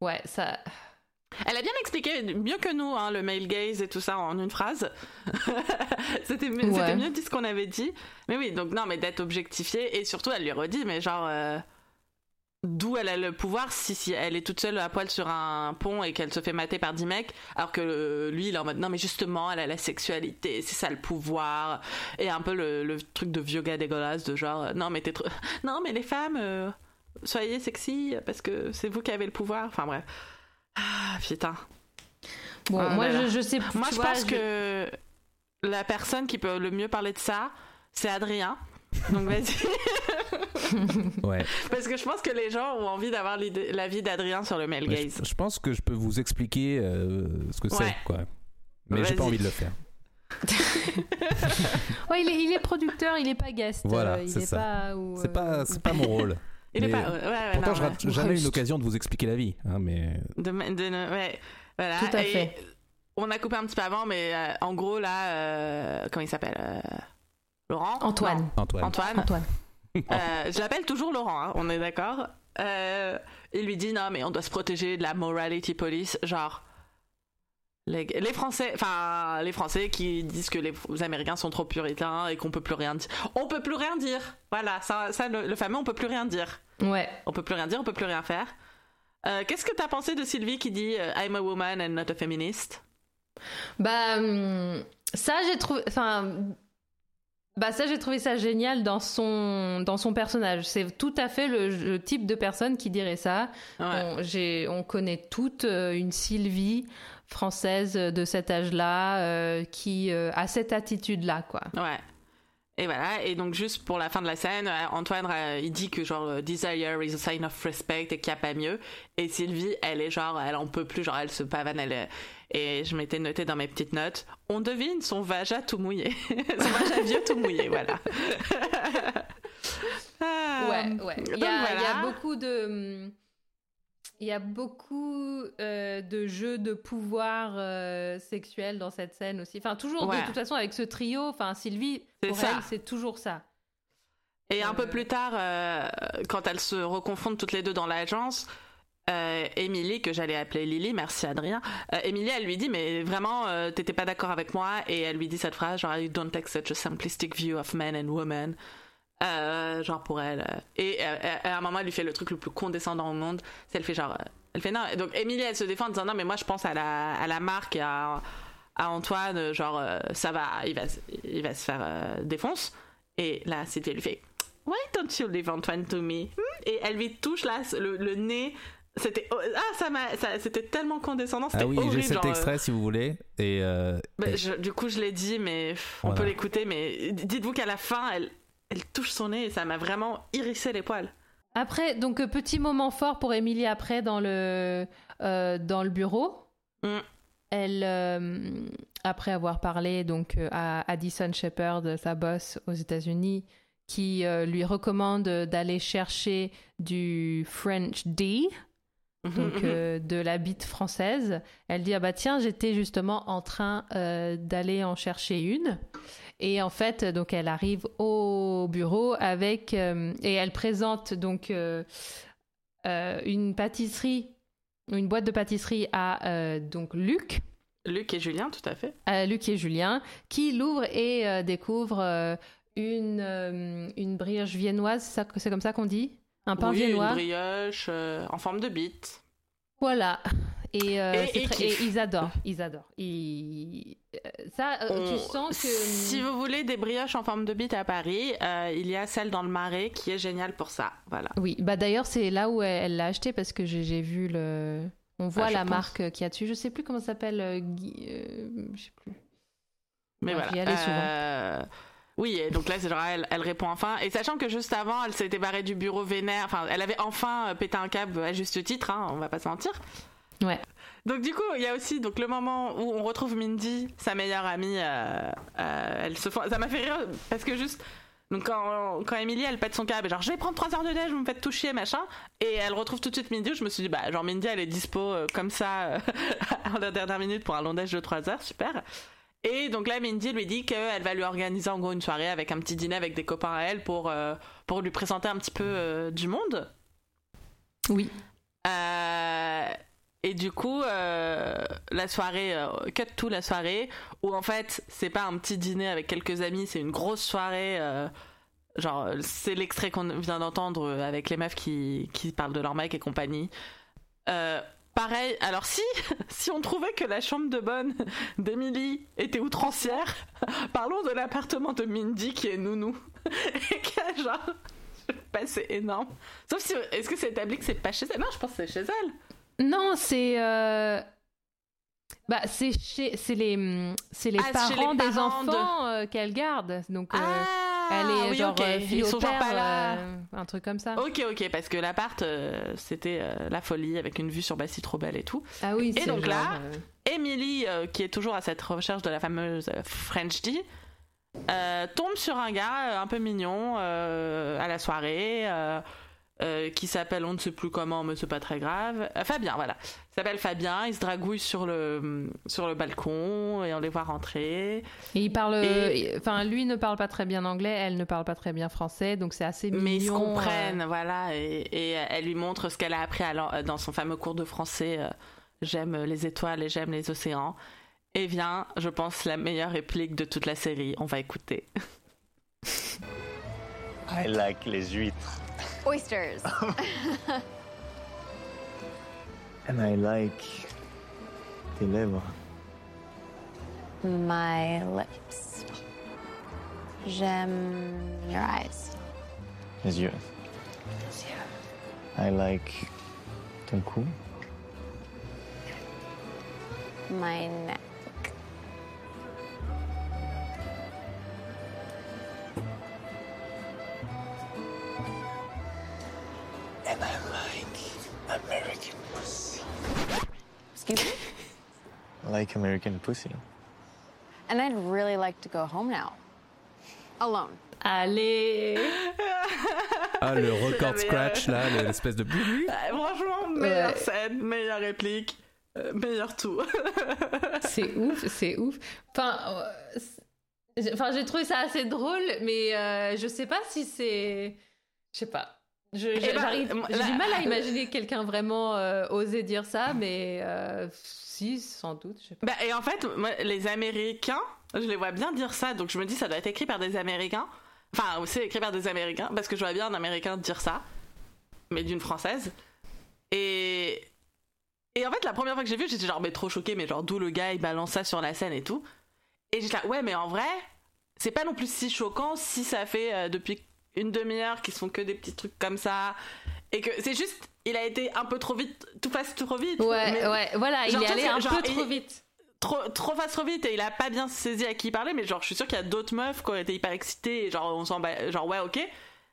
Ouais, ça. Elle a bien expliqué, mieux que nous, hein, le male gaze et tout ça en une phrase. (laughs) c'était mieux, Ouais. mieux dit ce qu'on avait dit. Mais oui, donc non, mais d'être objectifiée et surtout elle lui redit, mais genre euh, d'où elle a le pouvoir si, si elle est toute seule à poil sur un pont et qu'elle se fait mater par 10 mecs, alors que euh, lui il est en mode non mais justement elle a la sexualité, c'est ça le pouvoir et un peu le, le truc de vieux gars dégueulasse de genre euh, non mais t'es trop... (laughs) non mais les femmes euh, soyez sexy parce que c'est vous qui avez le pouvoir. Enfin bref. Ah putain. Bon, Ah moi, je, je sais Moi, je vois, pense que la personne qui peut le mieux parler de ça, c'est Adrien. Donc vas-y. (laughs) Ouais. Parce que je pense que les gens ont envie d'avoir l'idée- l'avis d'Adrien sur le male gaze. je, je pense que je peux vous expliquer euh, ce que c'est, quoi. Mais j'ai pas envie de le faire. (laughs) Ouais, il est, il est producteur, il est pas guest. Voilà, euh, il c'est est ça. pas. C'est euh, pas, c'est pas mon rôle. (laughs) Il est pas. ouais, ouais, Pourtant, non, je rate jamais une Juste. occasion de vous expliquer la vie. hein, mais De, de- ouais, voilà. Tout à Et fait. On a coupé un petit peu avant, mais euh, en gros, là, euh, comment il s'appelle euh, Laurent Antoine. Antoine. Antoine. Antoine. Euh, je l'appelle toujours Laurent, hein, on est d'accord. Euh, il lui dit non, mais on doit se protéger de la morality police, genre. Les, les Français, enfin les Français qui disent que les Américains sont trop puritains et qu'on peut plus rien dire. On peut plus rien dire. Voilà, ça, ça le, le fameux on peut plus rien dire. Ouais. On peut plus rien dire, on peut plus rien faire. Euh, Qu'est-ce que t'as pensé de Sylvie qui dit I'm a woman and not a feminist? Bah, hum, ça, j'ai trouvé. Enfin. Bah, ça, j'ai trouvé ça génial dans son, dans son personnage. C'est tout à fait le, le type de personne qui dirait ça. Ouais. On, on connaît toute euh, une Sylvie française de cet âge-là euh, qui euh, a cette attitude-là, quoi. Ouais. Et voilà, et donc juste pour la fin de la scène, euh, Antoine, euh, il dit que genre euh, desire is a sign of respect et qu'il n'y a pas mieux. Et Sylvie, elle est genre, elle en peut plus, genre elle se pavane, elle est- Et je m'étais noté dans mes petites notes, on devine son vagin tout mouillé. (laughs) son vagin vieux tout mouillé, voilà. (laughs) (laughs) Ah, Ouais, ouais. Il y, a, voilà. il y a beaucoup de. Il y a beaucoup euh, de jeux de pouvoir euh, sexuel dans cette scène aussi. Enfin, toujours Ouais. de toute façon avec ce trio. Enfin, Sylvie, C'est pour ça. elle, c'est toujours ça. Et un peu Euh. plus tard, quand elles se reconfondent toutes les deux dans l'agence, Émilie, que j'allais appeler Lily, merci Adrien, Émilie, elle lui dit, mais vraiment, t'étais pas d'accord avec moi, et elle lui dit cette phrase, genre, You don't take such a simplistic view of men and women. Euh, genre pour elle. euh, Et euh, à un moment, elle lui fait le truc le plus condescendant au monde. C'est elle fait genre. euh, Elle fait non. Donc Émilie, elle se défend en disant non, mais moi je pense à la, à la marque et à, à Antoine, euh, genre euh, ça va, il va, se- il va se faire euh, défonce. Et là, elle lui fait Why don't you leave Antoine to me? Hmm? Et elle lui touche là le, le nez. C'était ah ça m'a ça- c'était tellement condescendant. C'était Ah oui, j'ai horrible, cet genre, euh, extrait si vous voulez. Et, euh, bah, et- je- du coup, je l'ai dit, mais on Voilà. peut l'écouter. Mais dites-vous qu'à la fin, elle, elle touche son nez et ça m'a vraiment hérissé les poils. Après, donc, euh, petit moment fort pour Émilie après dans le, euh, dans le bureau. Mm. elle, euh, après avoir parlé donc à Addison Shepard, sa boss aux États-Unis, qui euh, lui recommande d'aller chercher du French D, donc euh, de la bite française. Elle dit ah bah tiens j'étais justement en train d'aller en chercher une et en fait donc elle arrive au bureau avec euh, et elle présente donc euh, euh, une pâtisserie une boîte de pâtisserie à donc Luc Luc et Julien, tout à fait. Luc et Julien, qui l'ouvrent et découvrent une, une brioche viennoise, c'est comme ça qu'on dit? Un pain oui, viennois. une brioche en forme de bite. Voilà. Et, euh, Et- c'est et très- kiff. et ils adorent, ils adorent. Ils- euh, Ça, euh, On- tu sens que... Si vous voulez des brioches en forme de bite à Paris, euh, il y a celle dans le Marais qui est géniale pour ça. Voilà. Oui, bah d'ailleurs c'est là où elle l'a acheté parce que j'ai vu le... On voit Ah, la pense. marque qu'il y a dessus. Je sais plus comment ça s'appelle. euh, Guy- je sais plus. Mais Ouais, voilà. Oui, et donc là, c'est genre, elle, elle répond enfin. Et sachant que juste avant, elle s'était barrée du bureau vénère. Enfin, elle avait enfin pété un câble à juste titre, hein, on va pas se mentir. Ouais. Donc du coup, il y a aussi donc le moment où on retrouve Mindy, sa meilleure amie. euh, euh, elle se ça m'a fait rire parce que juste donc quand quand Emily elle pète son câble, genre je vais prendre 3 heures de neige, vous me faites tout chier machin, et elle retrouve tout de suite Mindy. où Je me suis dit bah genre Mindy elle est dispo euh, comme ça (laughs) en la dernière minute pour un long neige de 3 heures, super. Et donc là, Mindy lui dit qu'elle va lui organiser en gros une soirée avec un petit dîner avec des copains à elle pour, euh, pour lui présenter un petit peu euh, du monde. Oui. Et du coup, euh, la soirée, euh, cut tout la soirée, où en fait, c'est pas un petit dîner avec quelques amis, c'est une grosse soirée. euh, genre, c'est l'extrait qu'on vient d'entendre avec les meufs qui, qui parlent de leur mec et compagnie. Euh, pareil, alors si, (laughs) si on trouvait que la chambre de bonne d'Emily était outrancière, (laughs) parlons de l'appartement de Mindy qui est nounou. (laughs) et qui a genre. Bah, c'est énorme. Sauf si. Est-ce que c'est établi que c'est pas chez elle? Non, je pense que c'est chez elle. Non, c'est... euh, Bah, c'est chez... c'est les, c'est les Ah, parents les des de- enfants euh, qu'elle garde. Donc, euh, Ah, elle est oui, genre euh, fille Ils au sont père, pas là. euh, un truc comme ça. Ok, ok, parce que l'appart, c'était la folie avec une vue sur Bastille trop belle et tout. Ah oui, Et donc genre, là, Emily, qui est toujours à cette recherche de la fameuse French D, tombe sur un gars un peu mignon à la soirée. Euh, qui s'appelle on ne sait plus comment mais c'est pas très grave Euh, Fabien voilà il s'appelle Fabien il se dragouille sur le sur le balcon et on les voit rentrer Et il parle, enfin lui ne parle pas très bien anglais, elle ne parle pas très bien français, donc c'est assez mignon. mais ils se euh, comprennent, voilà, et, et elle lui montre ce qu'elle a appris à dans son fameux cours de français. euh, j'aime les étoiles et j'aime les océans. Et vient, je pense, la meilleure réplique de toute la série. On va écouter. I like les huîtres. Oysters. (laughs) And I like the liver. My lips. J'aime your eyes. Les yeux. I like ton cou. My neck. Like American pussy. And I'd really like to go home now. Alone. Allez (laughs) Ah, le record scratch là, le- l'espèce de. Euh, (laughs) franchement, meilleure Ouais. scène, meilleure réplique, euh, meilleur tout. (laughs) C'est ouf, c'est ouf. Enfin, euh, enfin, j'ai trouvé ça assez drôle, mais euh, je sais pas si c'est, je sais pas. Eh ben, j'ai du mal à (laughs) imaginer quelqu'un vraiment euh, oser dire ça, mais euh, si, sans doute. Je sais pas. Bah, et en fait, moi, les Américains, je les vois bien dire ça, donc je me dis ça doit être écrit par des Américains. Enfin, c'est écrit par des Américains, parce que je vois bien un Américain dire ça, mais d'une Française. Et... Et en fait, la première fois que j'ai vu, j'étais genre, mais trop choquée, mais genre, d'où le gars, il balance ça sur la scène et tout. Et j'étais là, ouais, mais en vrai, c'est pas non plus si choquant si ça fait euh, depuis une demi-heure qu'ils font que des petits trucs comme ça. Et que c'est juste, il a été un peu trop vite, tout passe trop vite. Ouais, mais- ouais, voilà, Genre, il est allé un genre, peu trop il- vite. trop trop fast trop vite et il a pas bien saisi à qui il parlait mais genre je suis sûre qu'il y a d'autres meufs qui auraient été hyper excitées et genre on s'en bat- genre ouais ok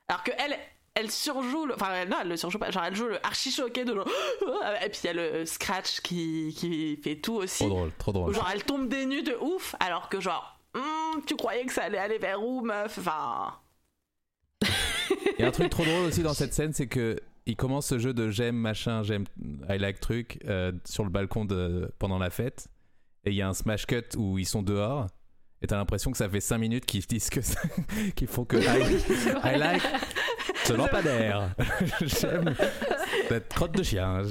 alors que elle elle surjoue, le- enfin elle- non, elle le surjoue pas, genre elle joue le archi choqué de genre, (gasps) et puis il y a le scratch qui, qui fait tout aussi. Trop drôle, trop drôle. Genre elle tombe des nues de ouf, alors que genre, Hum, tu croyais que ça allait aller vers où, meuf? Enfin, Il y a un truc trop drôle aussi dans cette scène, c'est que il commence ce jeu de j'aime machin, j'aime I like truc euh, sur le balcon de, pendant la fête. Et il y a un smash cut où ils sont dehors. Et t'as l'impression que ça fait 5 minutes qu'ils disent que (laughs) qu'ils font que I, (laughs) I like ce lampadaire. (laughs) j'aime cette crotte de chien.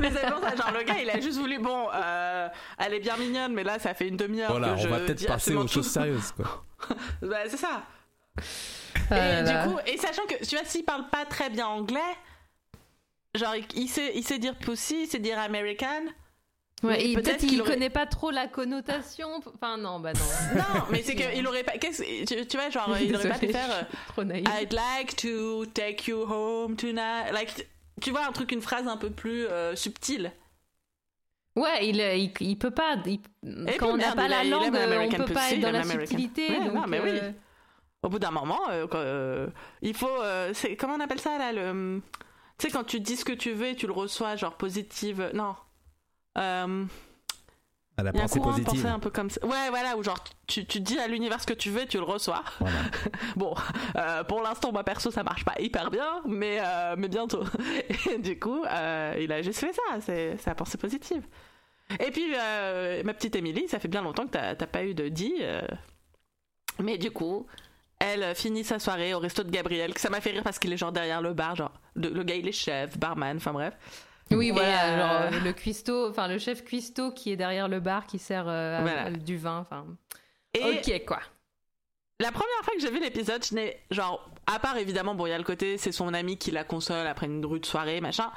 mais c'est pour ça, genre le gars il a juste voulu, bon, euh, elle est bien mignonne, mais là ça fait une demi-heure Voilà, que je on va peut-être passer aux choses sérieuses. Quoi. Bah, c'est ça. Et du coup, et sachant que, tu vois, s'il parle pas très bien anglais, genre, il, sait, il sait dire pussy, il sait dire American. Ouais, peut-être qu'il connaît pas trop la connotation. Enfin, non, bah non. (laughs) Non, mais c'est qu'il aurait pas. tu, tu vois, genre, il (laughs) aurait pas pu faire. euh, trop naïve. I'd like to take you home tonight. Like, tu vois, un truc, une phrase un peu plus euh, subtile. Ouais, il, il, il peut pas. il- quand on n'a pas la langue, on peut pas être dans la subtilité. Ouais, donc, non, mais oui. euh, Au bout d'un moment, euh, euh, il faut. euh, c'est comment on appelle ça là le. Tu sais, quand tu dis ce que tu veux et tu le reçois, genre positive. Non. Euh, À la Il y a un pensée positive. pensée un peu comme ça. Ouais, voilà, où genre tu, tu dis à l'univers ce que tu veux tu le reçois. Voilà. (laughs) Bon, euh, pour l'instant, moi perso, ça marche pas hyper bien, mais, euh, mais bientôt. (laughs) Et du coup, euh, il a juste fait ça, c'est c'est la pensée positive. Et puis, ma petite Émilie, ça fait bien longtemps que t'as pas eu de dit. mais du coup, elle finit sa soirée au resto de Gabriel, que ça m'a fait rire parce qu'il est genre derrière le bar, genre le, le gars il est chef, barman, enfin bref. Oui, Et, voilà, euh, genre euh, le cuistot, enfin le chef cuistot qui est derrière le bar qui sert euh, à- Voilà. à- du vin, enfin. Et Ok, quoi. La première fois que j'ai vu l'épisode, je n'ai genre à part évidemment bon il y a le côté c'est son ami qui la console après une rude soirée machin.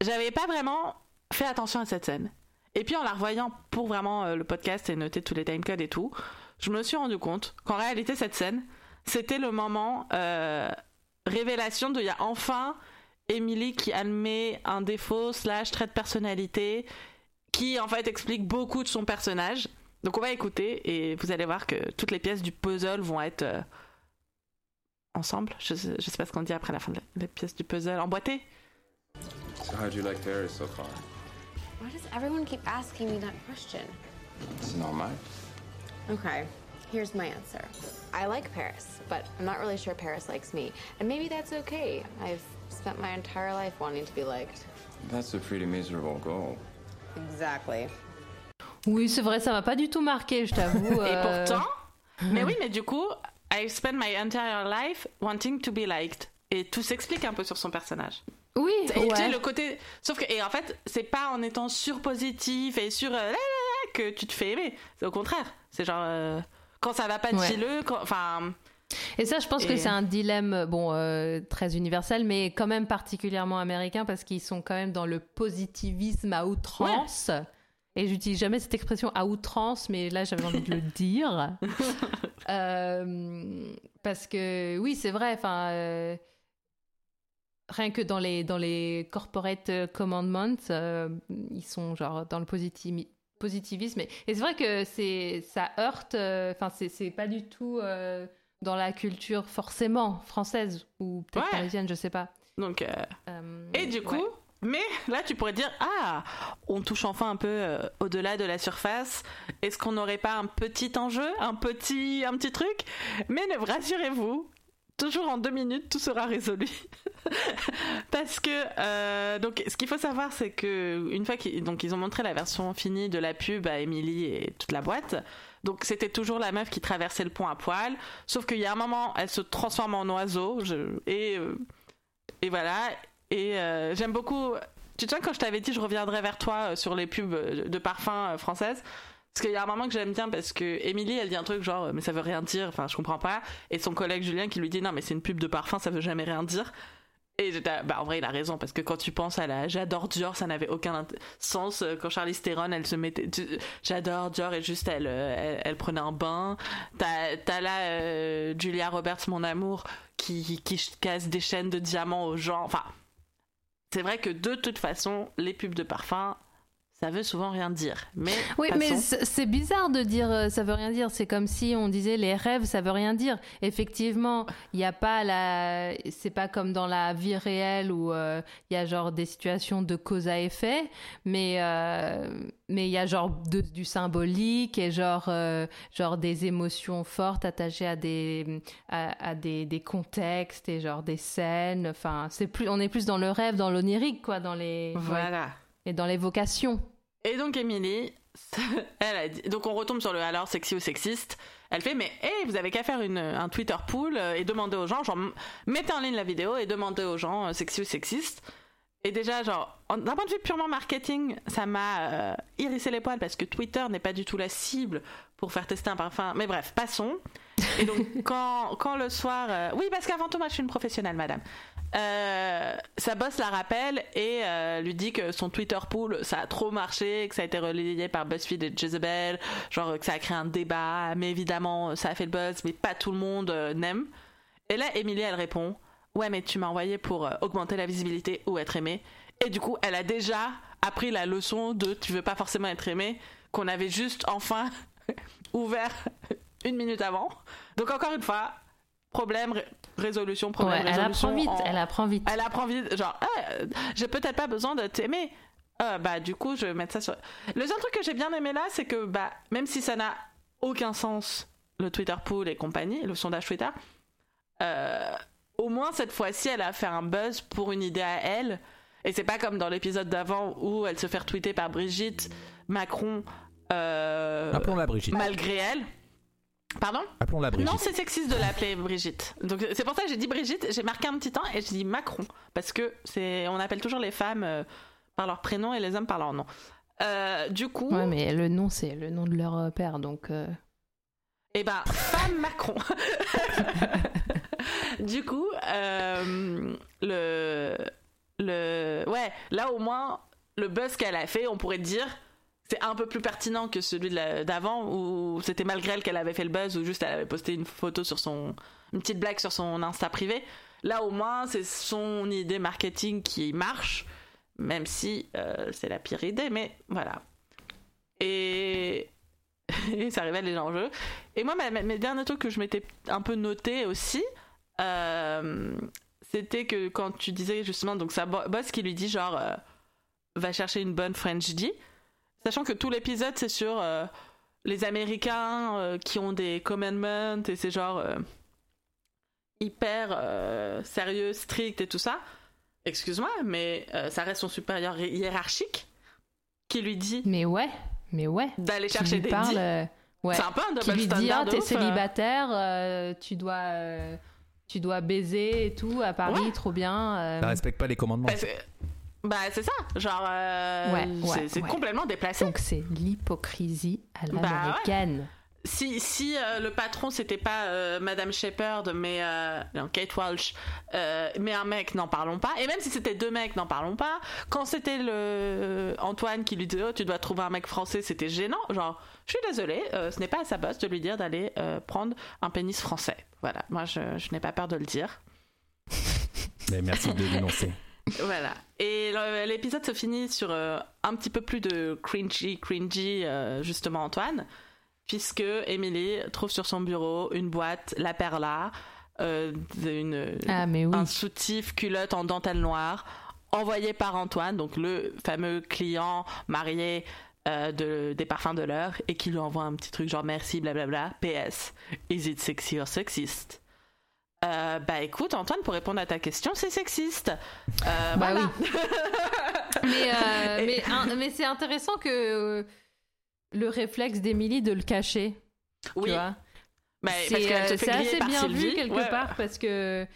J'avais pas vraiment fait attention à cette scène. Et puis en la revoyant pour vraiment euh, le podcast et noter tous les timecodes et tout, je me suis rendu compte qu'en réalité cette scène c'était le moment euh, révélation de il y a enfin Emily qui admet un défaut slash trait de personnalité qui en fait explique beaucoup de son personnage. Donc on va écouter et vous allez voir que toutes les pièces du puzzle vont être euh, ensemble. Je sais, je sais pas ce qu'on dit après la fin de la, les pièces du puzzle emboîtées. So how'd you like Paris so far? Why does everyone keep asking me that question? C'est normal. Okay, here's my answer. I like Paris, but I'm not really sure Paris likes me. And maybe that's okay. I've spent my entire life wanting to be liked. That's a pretty miserable goal. Exactly. Oui, c'est vrai, ça m'a pas du tout marqué, je t'avoue. (laughs) Et euh, pourtant, (laughs) mais oui, mais du coup, I spent my entire life wanting to be liked. Et tout s'explique un peu sur son personnage. Oui, Et ouais. le côté. Sauf que, et en fait, c'est pas en étant surpositif et sur. euh, là, là, là, que tu te fais aimer. C'est au contraire. C'est genre. euh, quand ça va pas, dis-le. quand- Enfin. Et ça, je pense que c'est un dilemme, bon, euh, très universel, mais quand même particulièrement américain parce qu'ils sont quand même dans le positivisme à outrance. Et j'utilise jamais cette expression à outrance, mais là j'avais envie de le (laughs) dire. Euh, parce que oui, c'est vrai, enfin. euh, Rien que dans les, dans les corporate commandments, ils sont genre dans le positivi- positivisme. Et, et c'est vrai que c'est, ça heurte, euh, enfin, c'est, c'est pas du tout euh, dans la culture forcément française ou peut-être Ouais. parisienne, je sais pas. Donc. euh, Et du coup, ouais. mais là tu pourrais dire ah, on touche enfin un peu euh, au-delà de la surface. Est-ce qu'on n'aurait pas un petit enjeu, un petit, un petit truc? Mais ne rassurez-vous, toujours en deux minutes tout sera résolu. (laughs) Parce que euh, donc ce qu'il faut savoir c'est que une fois qu'ils ont montré la version finie de la pub à Emily et toute la boîte. Donc c'était toujours la meuf qui traversait le pont à poil, sauf qu'il y a un moment elle se transforme en oiseau euh, et voilà. Et euh, j'aime beaucoup. Tu te souviens quand je t'avais dit je reviendrai vers toi sur les pubs de parfums françaises? Parce qu'il y a un moment que j'aime bien parce que Émilie elle dit un truc genre euh, mais ça veut rien dire, enfin je comprends pas. Et son collègue Julien qui lui dit non mais c'est une pub de parfum, ça veut jamais rien dire. Et j'étais, bah en vrai il a raison parce que quand tu penses à la j'adore Dior ça n'avait aucun sens euh, quand Charlize Theron elle se mettait j'adore Dior et juste elle, euh, elle elle prenait un bain t'as là Julia Roberts mon amour qui qui casse des chaînes de diamants aux gens enfin c'est vrai que de toute façon les pubs de parfum ça veut souvent rien dire. Mais Oui, mais c'est bizarre de dire euh, ça veut rien dire. C'est comme si on disait les rêves, ça veut rien dire. Effectivement, il n'y a pas la. C'est pas comme dans la vie réelle où euh, il y a genre des situations de cause à effet, mais euh, mais il y a genre de- du symbolique et genre euh, genre des émotions fortes attachées à des à, à des, des contextes et genre des scènes. Enfin, c'est plus on est plus dans le rêve, dans l'onirique quoi, dans les Voilà. Et dans l'évocation. Et donc Émilie, (laughs) donc on retombe sur le alors sexy ou sexiste. Elle fait mais hey, vous avez qu'à faire une, un Twitter pool euh, et demander aux gens, genre mettez en ligne la vidéo et demandez aux gens euh, sexy ou sexiste. Et déjà genre en- d'un point de vue purement marketing, ça m'a euh, hérissé les poils parce que Twitter n'est pas du tout la cible pour faire tester un parfum. Mais bref, passons. Et donc (laughs) quand quand le soir, euh, oui parce qu'avant tout moi je suis une professionnelle madame. Euh, sa boss la rappelle et euh, lui dit que son Twitter pool ça a trop marché, que ça a été relayé par BuzzFeed et Jezebel, genre que ça a créé un débat, mais évidemment ça a fait le buzz, mais pas tout le monde euh, n'aime. Et là, Emily elle répond Ouais, mais tu m'as envoyé pour euh, augmenter la visibilité ou être aimée. Et du coup, elle a déjà appris la leçon de tu veux pas forcément être aimée, qu'on avait juste enfin (laughs) ouvert (laughs) une minute avant. Donc, encore une fois, problème, ré- résolution, problème, Ouais, elle résolution. apprend vite, en- elle apprend vite. Elle apprend vite, genre, ah, euh, j'ai peut-être pas besoin de t'aimer. Euh, bah, du coup, je vais mettre ça sur. Le seul truc que j'ai bien aimé là, c'est que, bah, même si ça n'a aucun sens, le Twitter pool et compagnie, le sondage Twitter, euh, au moins cette fois-ci, elle a fait un buzz pour une idée à elle. Et c'est pas comme dans l'épisode d'avant où elle se fait retweeter par Brigitte Macron. euh, Appelons-la Brigitte. Malgré elle. Pardon Appelons-la Brigitte. non, c'est sexiste de l'appeler Brigitte. Donc c'est pour ça que j'ai dit Brigitte, j'ai marqué un petit temps et j'ai dit Macron parce que c'est on appelle toujours les femmes euh, par leur prénom et les hommes par leur nom. Euh, du coup, Ouais, mais le nom, c'est le nom de leur euh, père, donc. euh, eh ben femme Macron. (laughs) du coup, euh, le le ouais, là au moins le buzz qu'elle a fait, on pourrait dire c'est un peu plus pertinent que celui d'avant où c'était malgré elle qu'elle avait fait le buzz ou juste elle avait posté une photo sur son une petite blague sur son Insta privé. Là au moins c'est son idée marketing qui marche, même si euh, c'est la pire idée, mais voilà. Et, (laughs) ça révèle les enjeux. Et moi, mes derniers trucs que je m'étais un peu noté aussi, euh, c'était que quand tu disais justement, donc sa bo- boss qui lui dit genre, euh, va chercher une bonne French sachant que tout l'épisode c'est sur euh, les Américains euh, qui ont des commandments et c'est genre euh, hyper euh, sérieux, strict et tout ça. Excuse-moi, mais euh, ça reste son supérieur hi- hiérarchique qui lui dit Mais ouais, mais ouais. d'aller chercher des parle, euh, ouais. C'est un peu un double Qui lui dit standard ah t'es célibataire, euh, tu dois euh, tu dois baiser et tout à Paris, trop bien. euh. Ça respecte pas les commandements. Parce que- Bah, c'est ça. Genre, euh, Ouais, c'est ouais, c'est ouais. complètement déplacé. Donc c'est l'hypocrisie à Bah, l'américaine. Si, si euh, le patron c'était pas euh, Madame Shepard, mais euh, non, Kate Walsh, euh, mais un mec, n'en parlons pas. Et même si c'était deux mecs, n'en parlons pas. Quand c'était le Antoine qui lui disait oh, tu dois trouver un mec français, c'était gênant. Genre, je suis désolée, euh, ce n'est pas à sa boss de lui dire d'aller euh, prendre un pénis français. Voilà, moi je, je n'ai pas peur de le dire. Mais merci de dénoncer. Voilà. Et l'épisode se finit sur euh, un petit peu plus de cringy, cringy, euh, justement, Antoine, puisque Emily trouve sur son bureau une boîte, la Perla, euh, une, Ah, mais oui. un soutif culotte en dentelle noire, envoyé par Antoine, donc le fameux client marié de, des parfums de l'heure, et qui lui envoie un petit truc genre merci, blablabla, PS, is it sexy or sexist? Euh, bah écoute Antoine pour répondre à ta question c'est sexiste Euh, Bah voilà. (laughs) Mais, euh, mais, un- mais c'est intéressant que le réflexe d'Émilie de le cacher. Oui. Tu vois Bah, c'est assez bien Sylvie. vu quelque Ouais. part parce que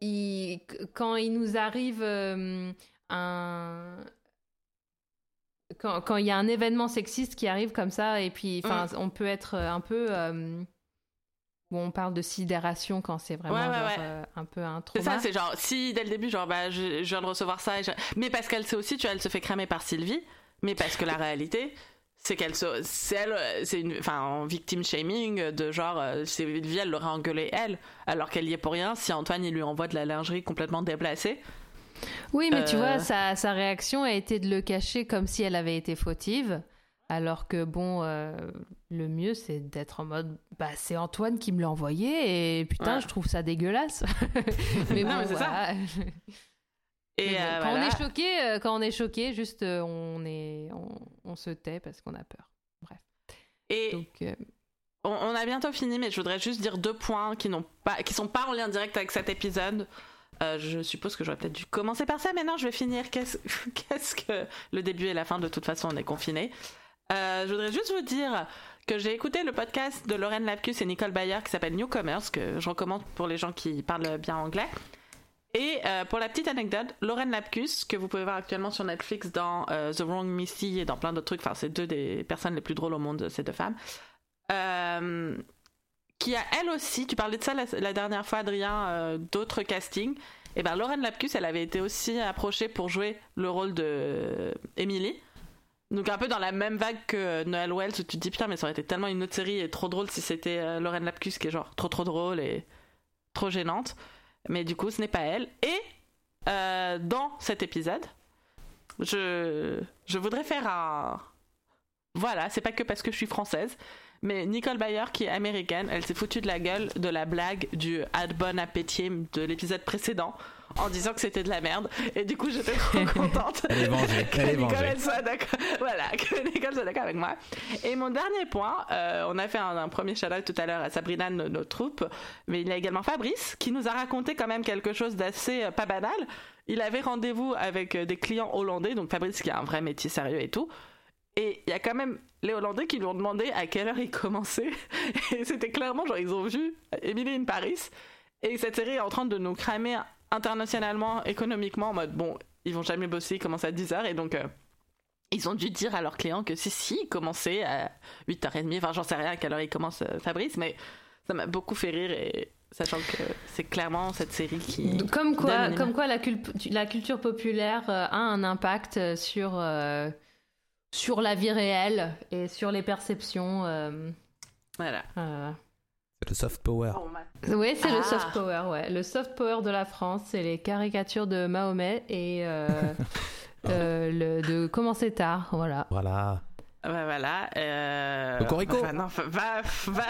il- quand il nous arrive un quand quand il y a un événement sexiste qui arrive comme ça et puis enfin Mm. on peut être un peu où on parle de sidération quand c'est vraiment Ouais, ouais, genre, ouais. euh, un peu un C'est trauma. ça, c'est genre, si dès le début, genre, bah, je, je viens de recevoir ça, et je- mais parce qu'elle sait aussi, tu vois, elle se fait cramer par Sylvie, mais parce que la réalité, c'est qu'elle se, c'est elle, c'est une, enfin, en victim shaming, de genre, euh, Sylvie, elle l'aurait engueulé elle, alors qu'elle y est pour rien, si Antoine, il lui envoie de la lingerie complètement déplacée. Oui, mais tu Euh, vois, sa, sa réaction a été de le cacher comme si elle avait été fautive. Alors que bon, le mieux c'est d'être en mode bah c'est Antoine qui me l'a envoyé et putain Ouais. je trouve ça dégueulasse. (laughs) mais Non, bon, mais c'est ça. voilà. Et Mais bon, euh, quand voilà. on est choqué, euh, quand on est choqué, juste euh, on est, on, on se tait parce qu'on a peur. Bref. Et Donc euh, on, on a bientôt fini, mais je voudrais juste dire deux points qui n'ont pas, qui sont pas en lien direct avec cet épisode. Euh, je suppose que j'aurais peut-être dû commencer par ça, mais non, je vais finir. Qu'est-ce (laughs) que le début et la fin De toute façon, on est confinés. Euh, je voudrais juste vous dire que j'ai écouté le podcast de Lorraine Lapkus et Nicole Bayer qui s'appelle Newcomers, que je recommande pour les gens qui parlent bien anglais. Et euh, pour la petite anecdote, Lorraine Lapkus, que vous pouvez voir actuellement sur Netflix dans euh, The Wrong Missy et dans plein d'autres trucs, enfin c'est deux des personnes les plus drôles au monde, ces deux femmes, euh, qui a elle aussi, tu parlais de ça la, dernière fois Adrien, d'autres castings, et ben Lorraine Lapkus, elle avait été aussi approchée pour jouer le rôle de Emily. Donc un peu dans la même vague que euh, Noël Wells où tu te dis putain mais ça aurait été tellement une autre série et trop drôle si c'était euh, Lorraine Lapkus qui est genre trop trop drôle et trop gênante. Mais du coup ce n'est pas elle. Et euh, dans cet épisode, je, je voudrais faire un... Voilà, c'est pas que parce que je suis française, mais Nicole Bayer, qui est américaine, elle s'est foutue de la gueule de la blague du ad bon appétit de l'épisode précédent en disant que c'était de la merde. Et du coup, j'étais trop (laughs) contente. Elle est vengée, que elle est Nicole elle soit d'accord. Voilà, que Nicole soit d'accord avec moi. Et mon dernier point, euh, on a fait un, un premier shout-out tout à l'heure à Sabrina, no- notre troupe, mais il y a également Fabrice qui nous a raconté quand même quelque chose d'assez euh, pas banal. Il avait rendez-vous avec euh, des clients hollandais, donc Fabrice qui a un vrai métier sérieux et tout. Et il y a quand même les Hollandais qui lui ont demandé à quelle heure il commençait. (laughs) Et c'était clairement, genre, ils ont vu Emily in Paris. Et cette série est en train de nous cramer internationalement, économiquement, en mode, bon, ils vont jamais bosser, ils commencent à 10h. Et donc, euh, ils ont dû dire à leurs clients que si, si, ils commençaient à 8h30. Enfin, j'en sais rien à quelle heure il commence euh, Fabrice, mais ça m'a beaucoup fait rire. Et sachant que c'est clairement cette série qui. Comme quoi, donne comme quoi la, culture populaire euh, a un impact sur, euh, sur la vie réelle et sur les perceptions. euh, Voilà. euh. Le soft power. Oui, c'est le Ah. soft power, ouais. Le soft power de la France, c'est les caricatures de Mahomet et euh, (laughs) euh, le, de Commencer tard, voilà. Voilà. Bah voilà. Euh... Cocorico. enfin, non, va, va,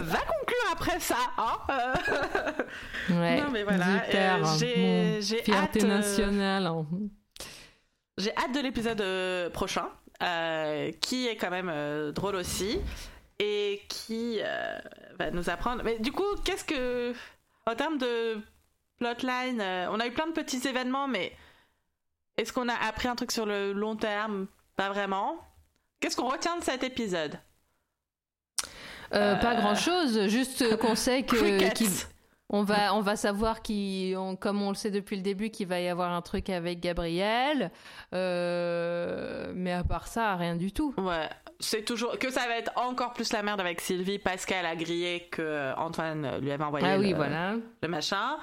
va, conclure après ça. Hein euh. Ouais, Non, mais voilà, super, euh, j'ai- bon, j'ai fierté hâte, nationale. hein. J'ai hâte de l'épisode prochain, euh, qui est quand même euh, drôle aussi, et qui euh, va nous apprendre. Mais du coup, qu'est-ce que. En termes de plotline, euh, on a eu plein de petits événements, mais est-ce qu'on a appris un truc sur le long terme? Pas vraiment. Qu'est-ce qu'on retient de cet épisode? Euh, Pas grand-chose, juste (laughs) qu'on sait que... On va, on va savoir qui, comme on le sait depuis le début, qu'il va y avoir un truc avec Gabriel. Euh, mais à part ça, rien du tout. Ouais, c'est toujours que ça va être encore plus la merde avec Sylvie parce qu'elle a grillé que Antoine lui avait envoyé Ah oui, le, voilà. le machin.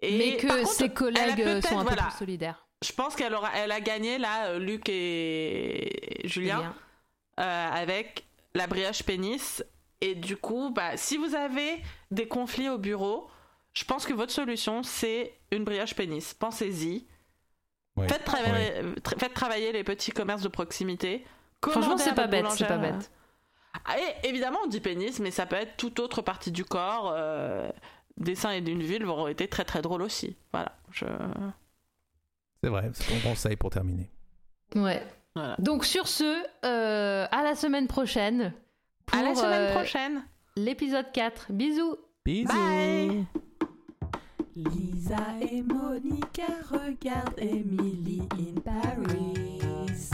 Et mais que contre, ses collègues sont un peu voilà, plus solidaires. Je pense qu'elle aura, elle a gagné là, Luc et Julien, Julien. euh, avec la brioche pénis. Et du coup, bah, si vous avez des conflits au bureau, je pense que votre solution c'est une brioche pénis. Pensez-y. Ouais. Faites, travailler, tra- faites travailler les petits commerces de proximité. Franchement, c'est pas bête, c'est pas bête. Ah, et évidemment, on dit pénis, mais ça peut être toute autre partie du corps. Euh, des seins et d'une vulve auraient été très très drôles aussi. Voilà. Je... C'est vrai, c'est mon conseil pour terminer. Ouais. Voilà. Donc sur ce, euh, à la semaine prochaine. À la semaine euh, prochaine. L'épisode 4. Bisous. Bisous. Bye. Lisa et Monica regardent Emily in Paris.